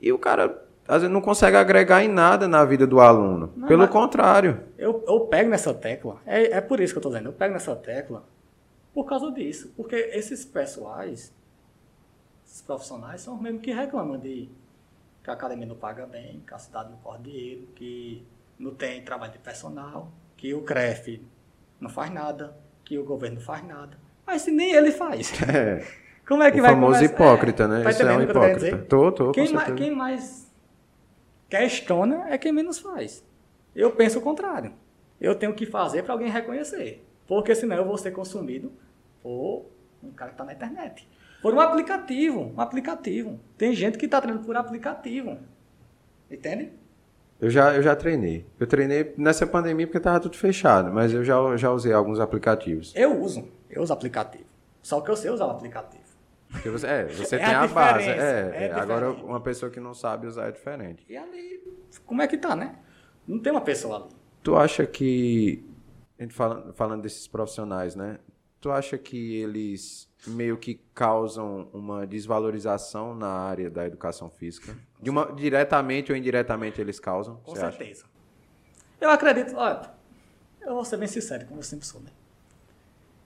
E o cara, às vezes, não consegue agregar em nada na vida do aluno. mas- Pelo contrário. Eu, eu pego nessa tecla, é, é por isso que eu tô dizendo, eu pego nessa tecla Por causa disso. Porque esses pessoais, esses profissionais, são os mesmos que reclamam de que a academia não paga bem, que a cidade não corre dinheiro, que não tem trabalho de personal, que o CREF não faz nada, que o governo não faz nada. Mas se nem ele faz. É. Como é que o vai famoso começar? hipócrita, É, né? tá Isso é um hipócrita. Tô, tô, Quem, mais, certeza. quem mais questiona é quem menos faz. Eu penso o contrário. Eu tenho que fazer para alguém reconhecer. Porque senão eu vou ser consumido por um cara que está na internet. Por um aplicativo. Um aplicativo. Tem gente que está treinando por aplicativo. Entende? Eu já, eu já treinei. Eu treinei nessa pandemia porque tava tudo fechado, mas eu já, já usei alguns aplicativos. Eu uso. Eu uso aplicativo. Só que eu sei usar o aplicativo. Porque você, é, você É tem a a, base. É, é é, agora, uma pessoa que não sabe usar é diferente. E ali, como é que tá, né? Não tem uma pessoa ali. Tu acha que, a gente falando, falando desses profissionais, né? Tu acha que eles meio que causam uma desvalorização na área da educação física? De uma, diretamente ou indiretamente eles causam? Com você acha? certeza. Eu acredito, olha, eu vou ser bem sincero, como eu sempre sou, né?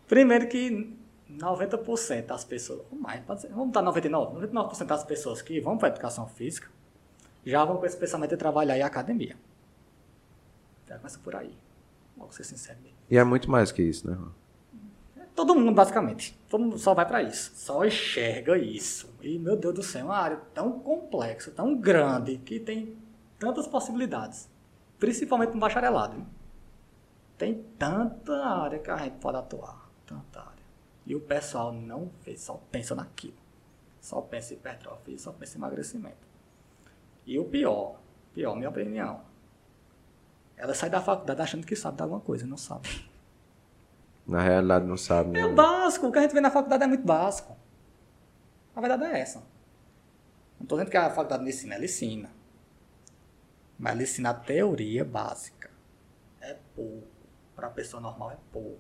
Primeiro que 90% das pessoas, ou mais, vamos dar 99%, 99% das pessoas que vão para a educação física já vão com esse pensamento de trabalhar em academia. Já começa por aí. Vamos ser sincero. mesmo. E é muito mais que isso, né? Todo mundo, basicamente. Todo mundo só vai para isso. Só enxerga isso. E, meu Deus do céu, é uma área tão complexa, tão grande, que tem tantas possibilidades. Principalmente no bacharelado. hein? Tem tanta área que a gente pode atuar. Tanta área. E o pessoal não vê, só pensa naquilo. Só pensa em hipertrofia, só pensa em emagrecimento. E o pior, pior, minha opinião, ela sai da faculdade achando que sabe de alguma coisa, não sabe. Na realidade não sabe, né? É básico. O que a gente vê na faculdade é muito básico. A verdade é essa. Não estou dizendo que a faculdade não ensina, ela ensina. Mas ela ensina a teoria básica. É pouco. Para a pessoa normal é pouco.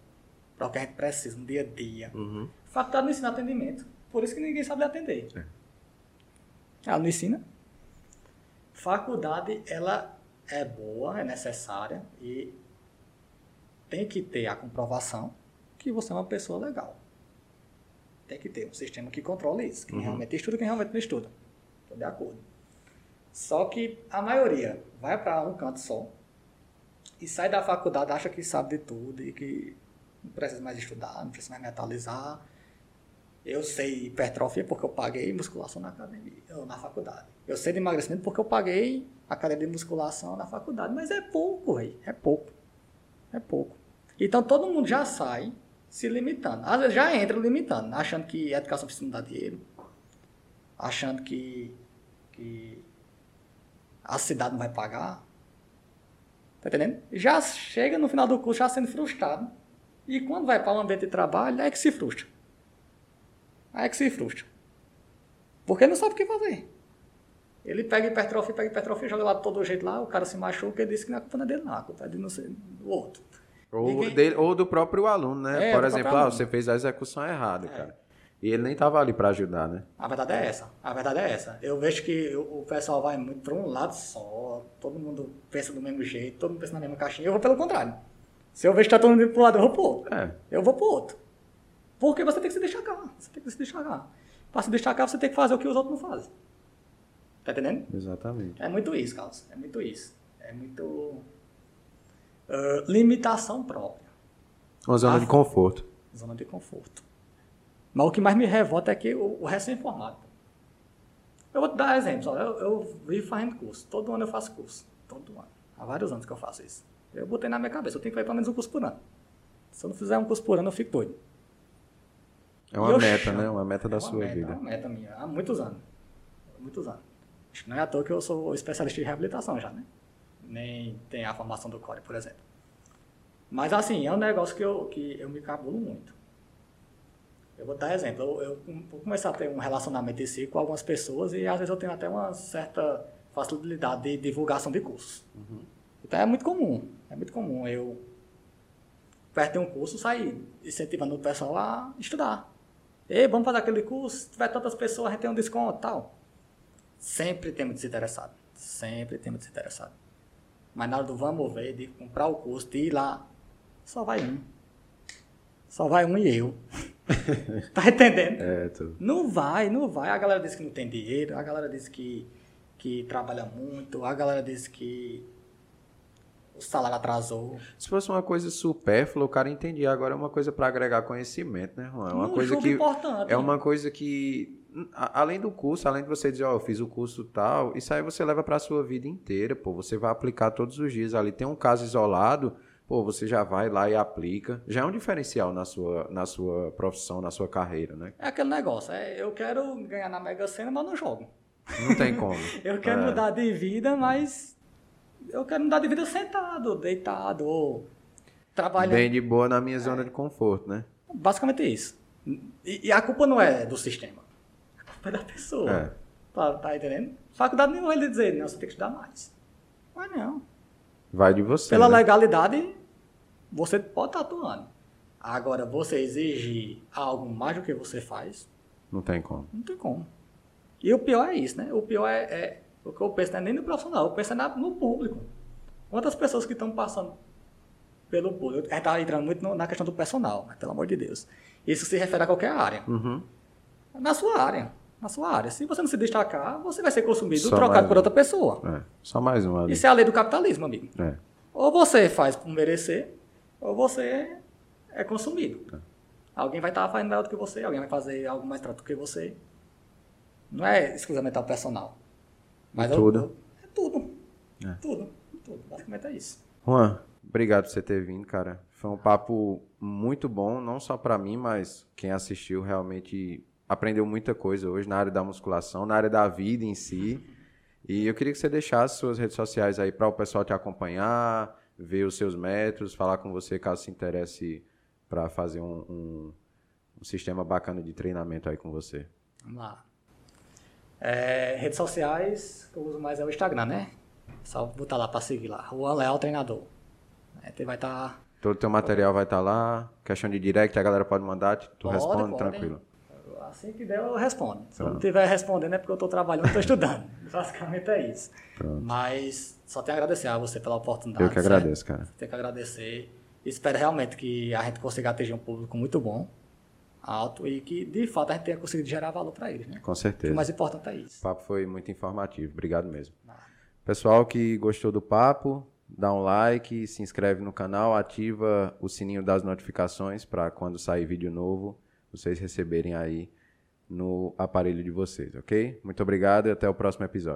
Para o que a gente precisa no dia a dia. Uhum. A faculdade não ensina atendimento. Por isso que ninguém sabe atender. É. Ela não ensina. Faculdade, ela é boa, é necessária e tem que ter a comprovação que você é uma pessoa legal. Tem que ter um sistema que controle isso. Quem realmente estuda, quem realmente não estuda. Estou de acordo. Só que a maioria vai para um canto só e sai da faculdade, acha que sabe de tudo e que não precisa mais estudar, não precisa mais me atualizar. Eu sei hipertrofia porque eu paguei musculação na academia, ou na faculdade. Eu sei de emagrecimento porque eu paguei academia de musculação na faculdade. Mas é pouco, véi. É pouco. É pouco. Então todo mundo já sai se limitando. Às vezes já entra limitando, achando que a educação precisa dar dinheiro. Achando que, que a cidade não vai pagar. Tá entendendo? Já chega no final do curso já sendo frustrado. E quando vai para o ambiente de trabalho, é que se frustra. Aí é que se frustra. Porque não sabe o que fazer. Ele pega hipertrofia, pega hipertrofia, joga lá de todo jeito lá, o cara se machuca e disse que não é culpa dele, não, culpa é de não ser do outro. Ou, Ninguém- dele- ou do próprio aluno, né? É, Por exemplo, ah, você fez a execução errada, cara. E ele nem tava ali pra ajudar, né? A verdade é essa. A verdade é essa. Eu vejo que o pessoal vai muito para um lado só, todo mundo pensa do mesmo jeito, todo mundo pensa na mesma caixinha. Eu vou pelo contrário. Se eu vejo que está todo mundo indo para um lado, eu vou pro outro. É. Eu vou pro outro. Porque você tem que se destacar. Você tem que se destacar. Para se destacar, você tem que fazer o que os outros não fazem. Tá entendendo? Exatamente. É muito isso, Carlos. É muito isso. É muito. Ah, limitação própria. Uma zona Ah. de conforto. Zona de conforto. Mas o que mais me revolta é que o, o recém-formado. Eu vou te dar exemplos. Eu, eu vivo fazendo curso. Todo ano eu faço curso. Todo ano. Há vários anos que eu faço isso. Eu botei na minha cabeça. Eu tenho que fazer pelo menos um curso por ano. Se eu não fizer um curso por ano, eu fico doido. É uma meta, chamo- né? Uma meta da é uma sua meta, vida. É uma meta minha. Há muitos anos. Há muitos anos. Acho que não é à toa que eu sou especialista em reabilitação já, né? Nem tem a formação do CORE, por exemplo. Mas assim, é um negócio que eu, que eu me cabulo muito. Eu vou dar exemplo. Eu, eu vou começar a ter um relacionamento em si com algumas pessoas e às vezes eu tenho até uma certa facilidade de divulgação de cursos. Então é muito comum. É muito comum eu perto de um curso sair incentivando o pessoal a estudar. Ei, vamos fazer aquele curso, se tiver tantas pessoas, a gente tem um desconto tal. Sempre tem muito desinteressado. Sempre tem muito desinteressado. Mas na hora do vamos ver, de comprar o curso, de ir lá, só vai um. Só vai um e eu. tá entendendo? É, tu... Não vai, não vai. A galera diz que não tem dinheiro, a galera diz que, que trabalha muito, a galera diz que o salário atrasou. Se fosse uma coisa supérflua, o cara entendia. Agora é uma coisa para agregar conhecimento, né, Juan? É uma Um coisa que importante. é uma coisa que além do curso, além de você dizer, ó, eu fiz o curso tal, isso aí você leva para sua vida inteira, pô, você vai aplicar todos os dias ali. Tem um caso isolado, pô, você já vai lá e aplica. Já é um diferencial na sua na sua profissão, na sua carreira, né? É aquele negócio, é, eu quero ganhar na Mega Sena, mas não jogo. Não tem como. Eu quero É. mudar de vida, mas eu quero mudar de vida sentado, deitado, ou trabalhando. Bem de boa na minha zona de conforto, né? Basicamente isso. E, e a culpa não é do sistema. A culpa é da pessoa. É. Tá, tá entendendo? Faculdade nenhuma ele dizer, não, você tem que estudar mais. Mas não. Vai de você. Pela né? legalidade, você pode estar atuando. Agora, você exigir algo mais do que você faz, Não tem como. não tem como. E o pior é isso, né? O pior é, é o que eu penso não é nem no profissional, eu penso é no público. Quantas pessoas que estão passando pelo público? A gente está entrando muito no- na questão do personal, mas, pelo amor de Deus. Isso se refere a qualquer área. Uhum. Na sua área. Na sua área. Se você não se destacar, você vai ser consumido, Só trocado por outra pessoa. É. Só mais um ali. Isso é a lei do capitalismo, amigo. É. Ou você faz por merecer, ou você é consumido. Alguém vai estar fazendo melhor do que você, alguém vai fazer algo mais trato do que você. Não é exclusivamente o personal. Mas é Tudo. É tudo. É. Tudo. Tudo. Basicamente é isso. Juan, obrigado por você ter vindo, cara. Foi um papo muito bom, não só pra mim, mas quem assistiu realmente aprendeu muita coisa hoje na área da musculação, na área da vida em si. E eu queria que você deixasse suas redes sociais aí para o pessoal te acompanhar, ver os seus métodos, falar com você caso se interesse para fazer um, um- um sistema bacana de treinamento aí com você. Vamos lá. É, redes sociais, que eu uso mais é o Instagram, né? Só botar lá pra seguir lá. Juan Leal Treinador. É, vai estar. Todo o teu material vai estar lá, questão de direct, a galera pode mandar, tu Pode, responde pode. tranquilo. Assim que der, eu respondo. Se eu não estiver respondendo é porque eu estou trabalhando, estou estudando. Basicamente é isso. Pronto. Mas só tenho a agradecer a você pela oportunidade. Eu que certo? agradeço, cara. Tenho que agradecer. Espero realmente que a gente consiga atingir um público muito bom, alto, e que de fato a gente tenha conseguido gerar valor para eles. Né? Com O certeza. mais importante é O isso. papo foi muito informativo. Obrigado mesmo. Pessoal que gostou do papo, dá um like, se inscreve no canal, ativa o sininho das notificações para quando sair vídeo novo, vocês receberem aí no aparelho de vocês, ok? Muito obrigado e até o próximo episódio.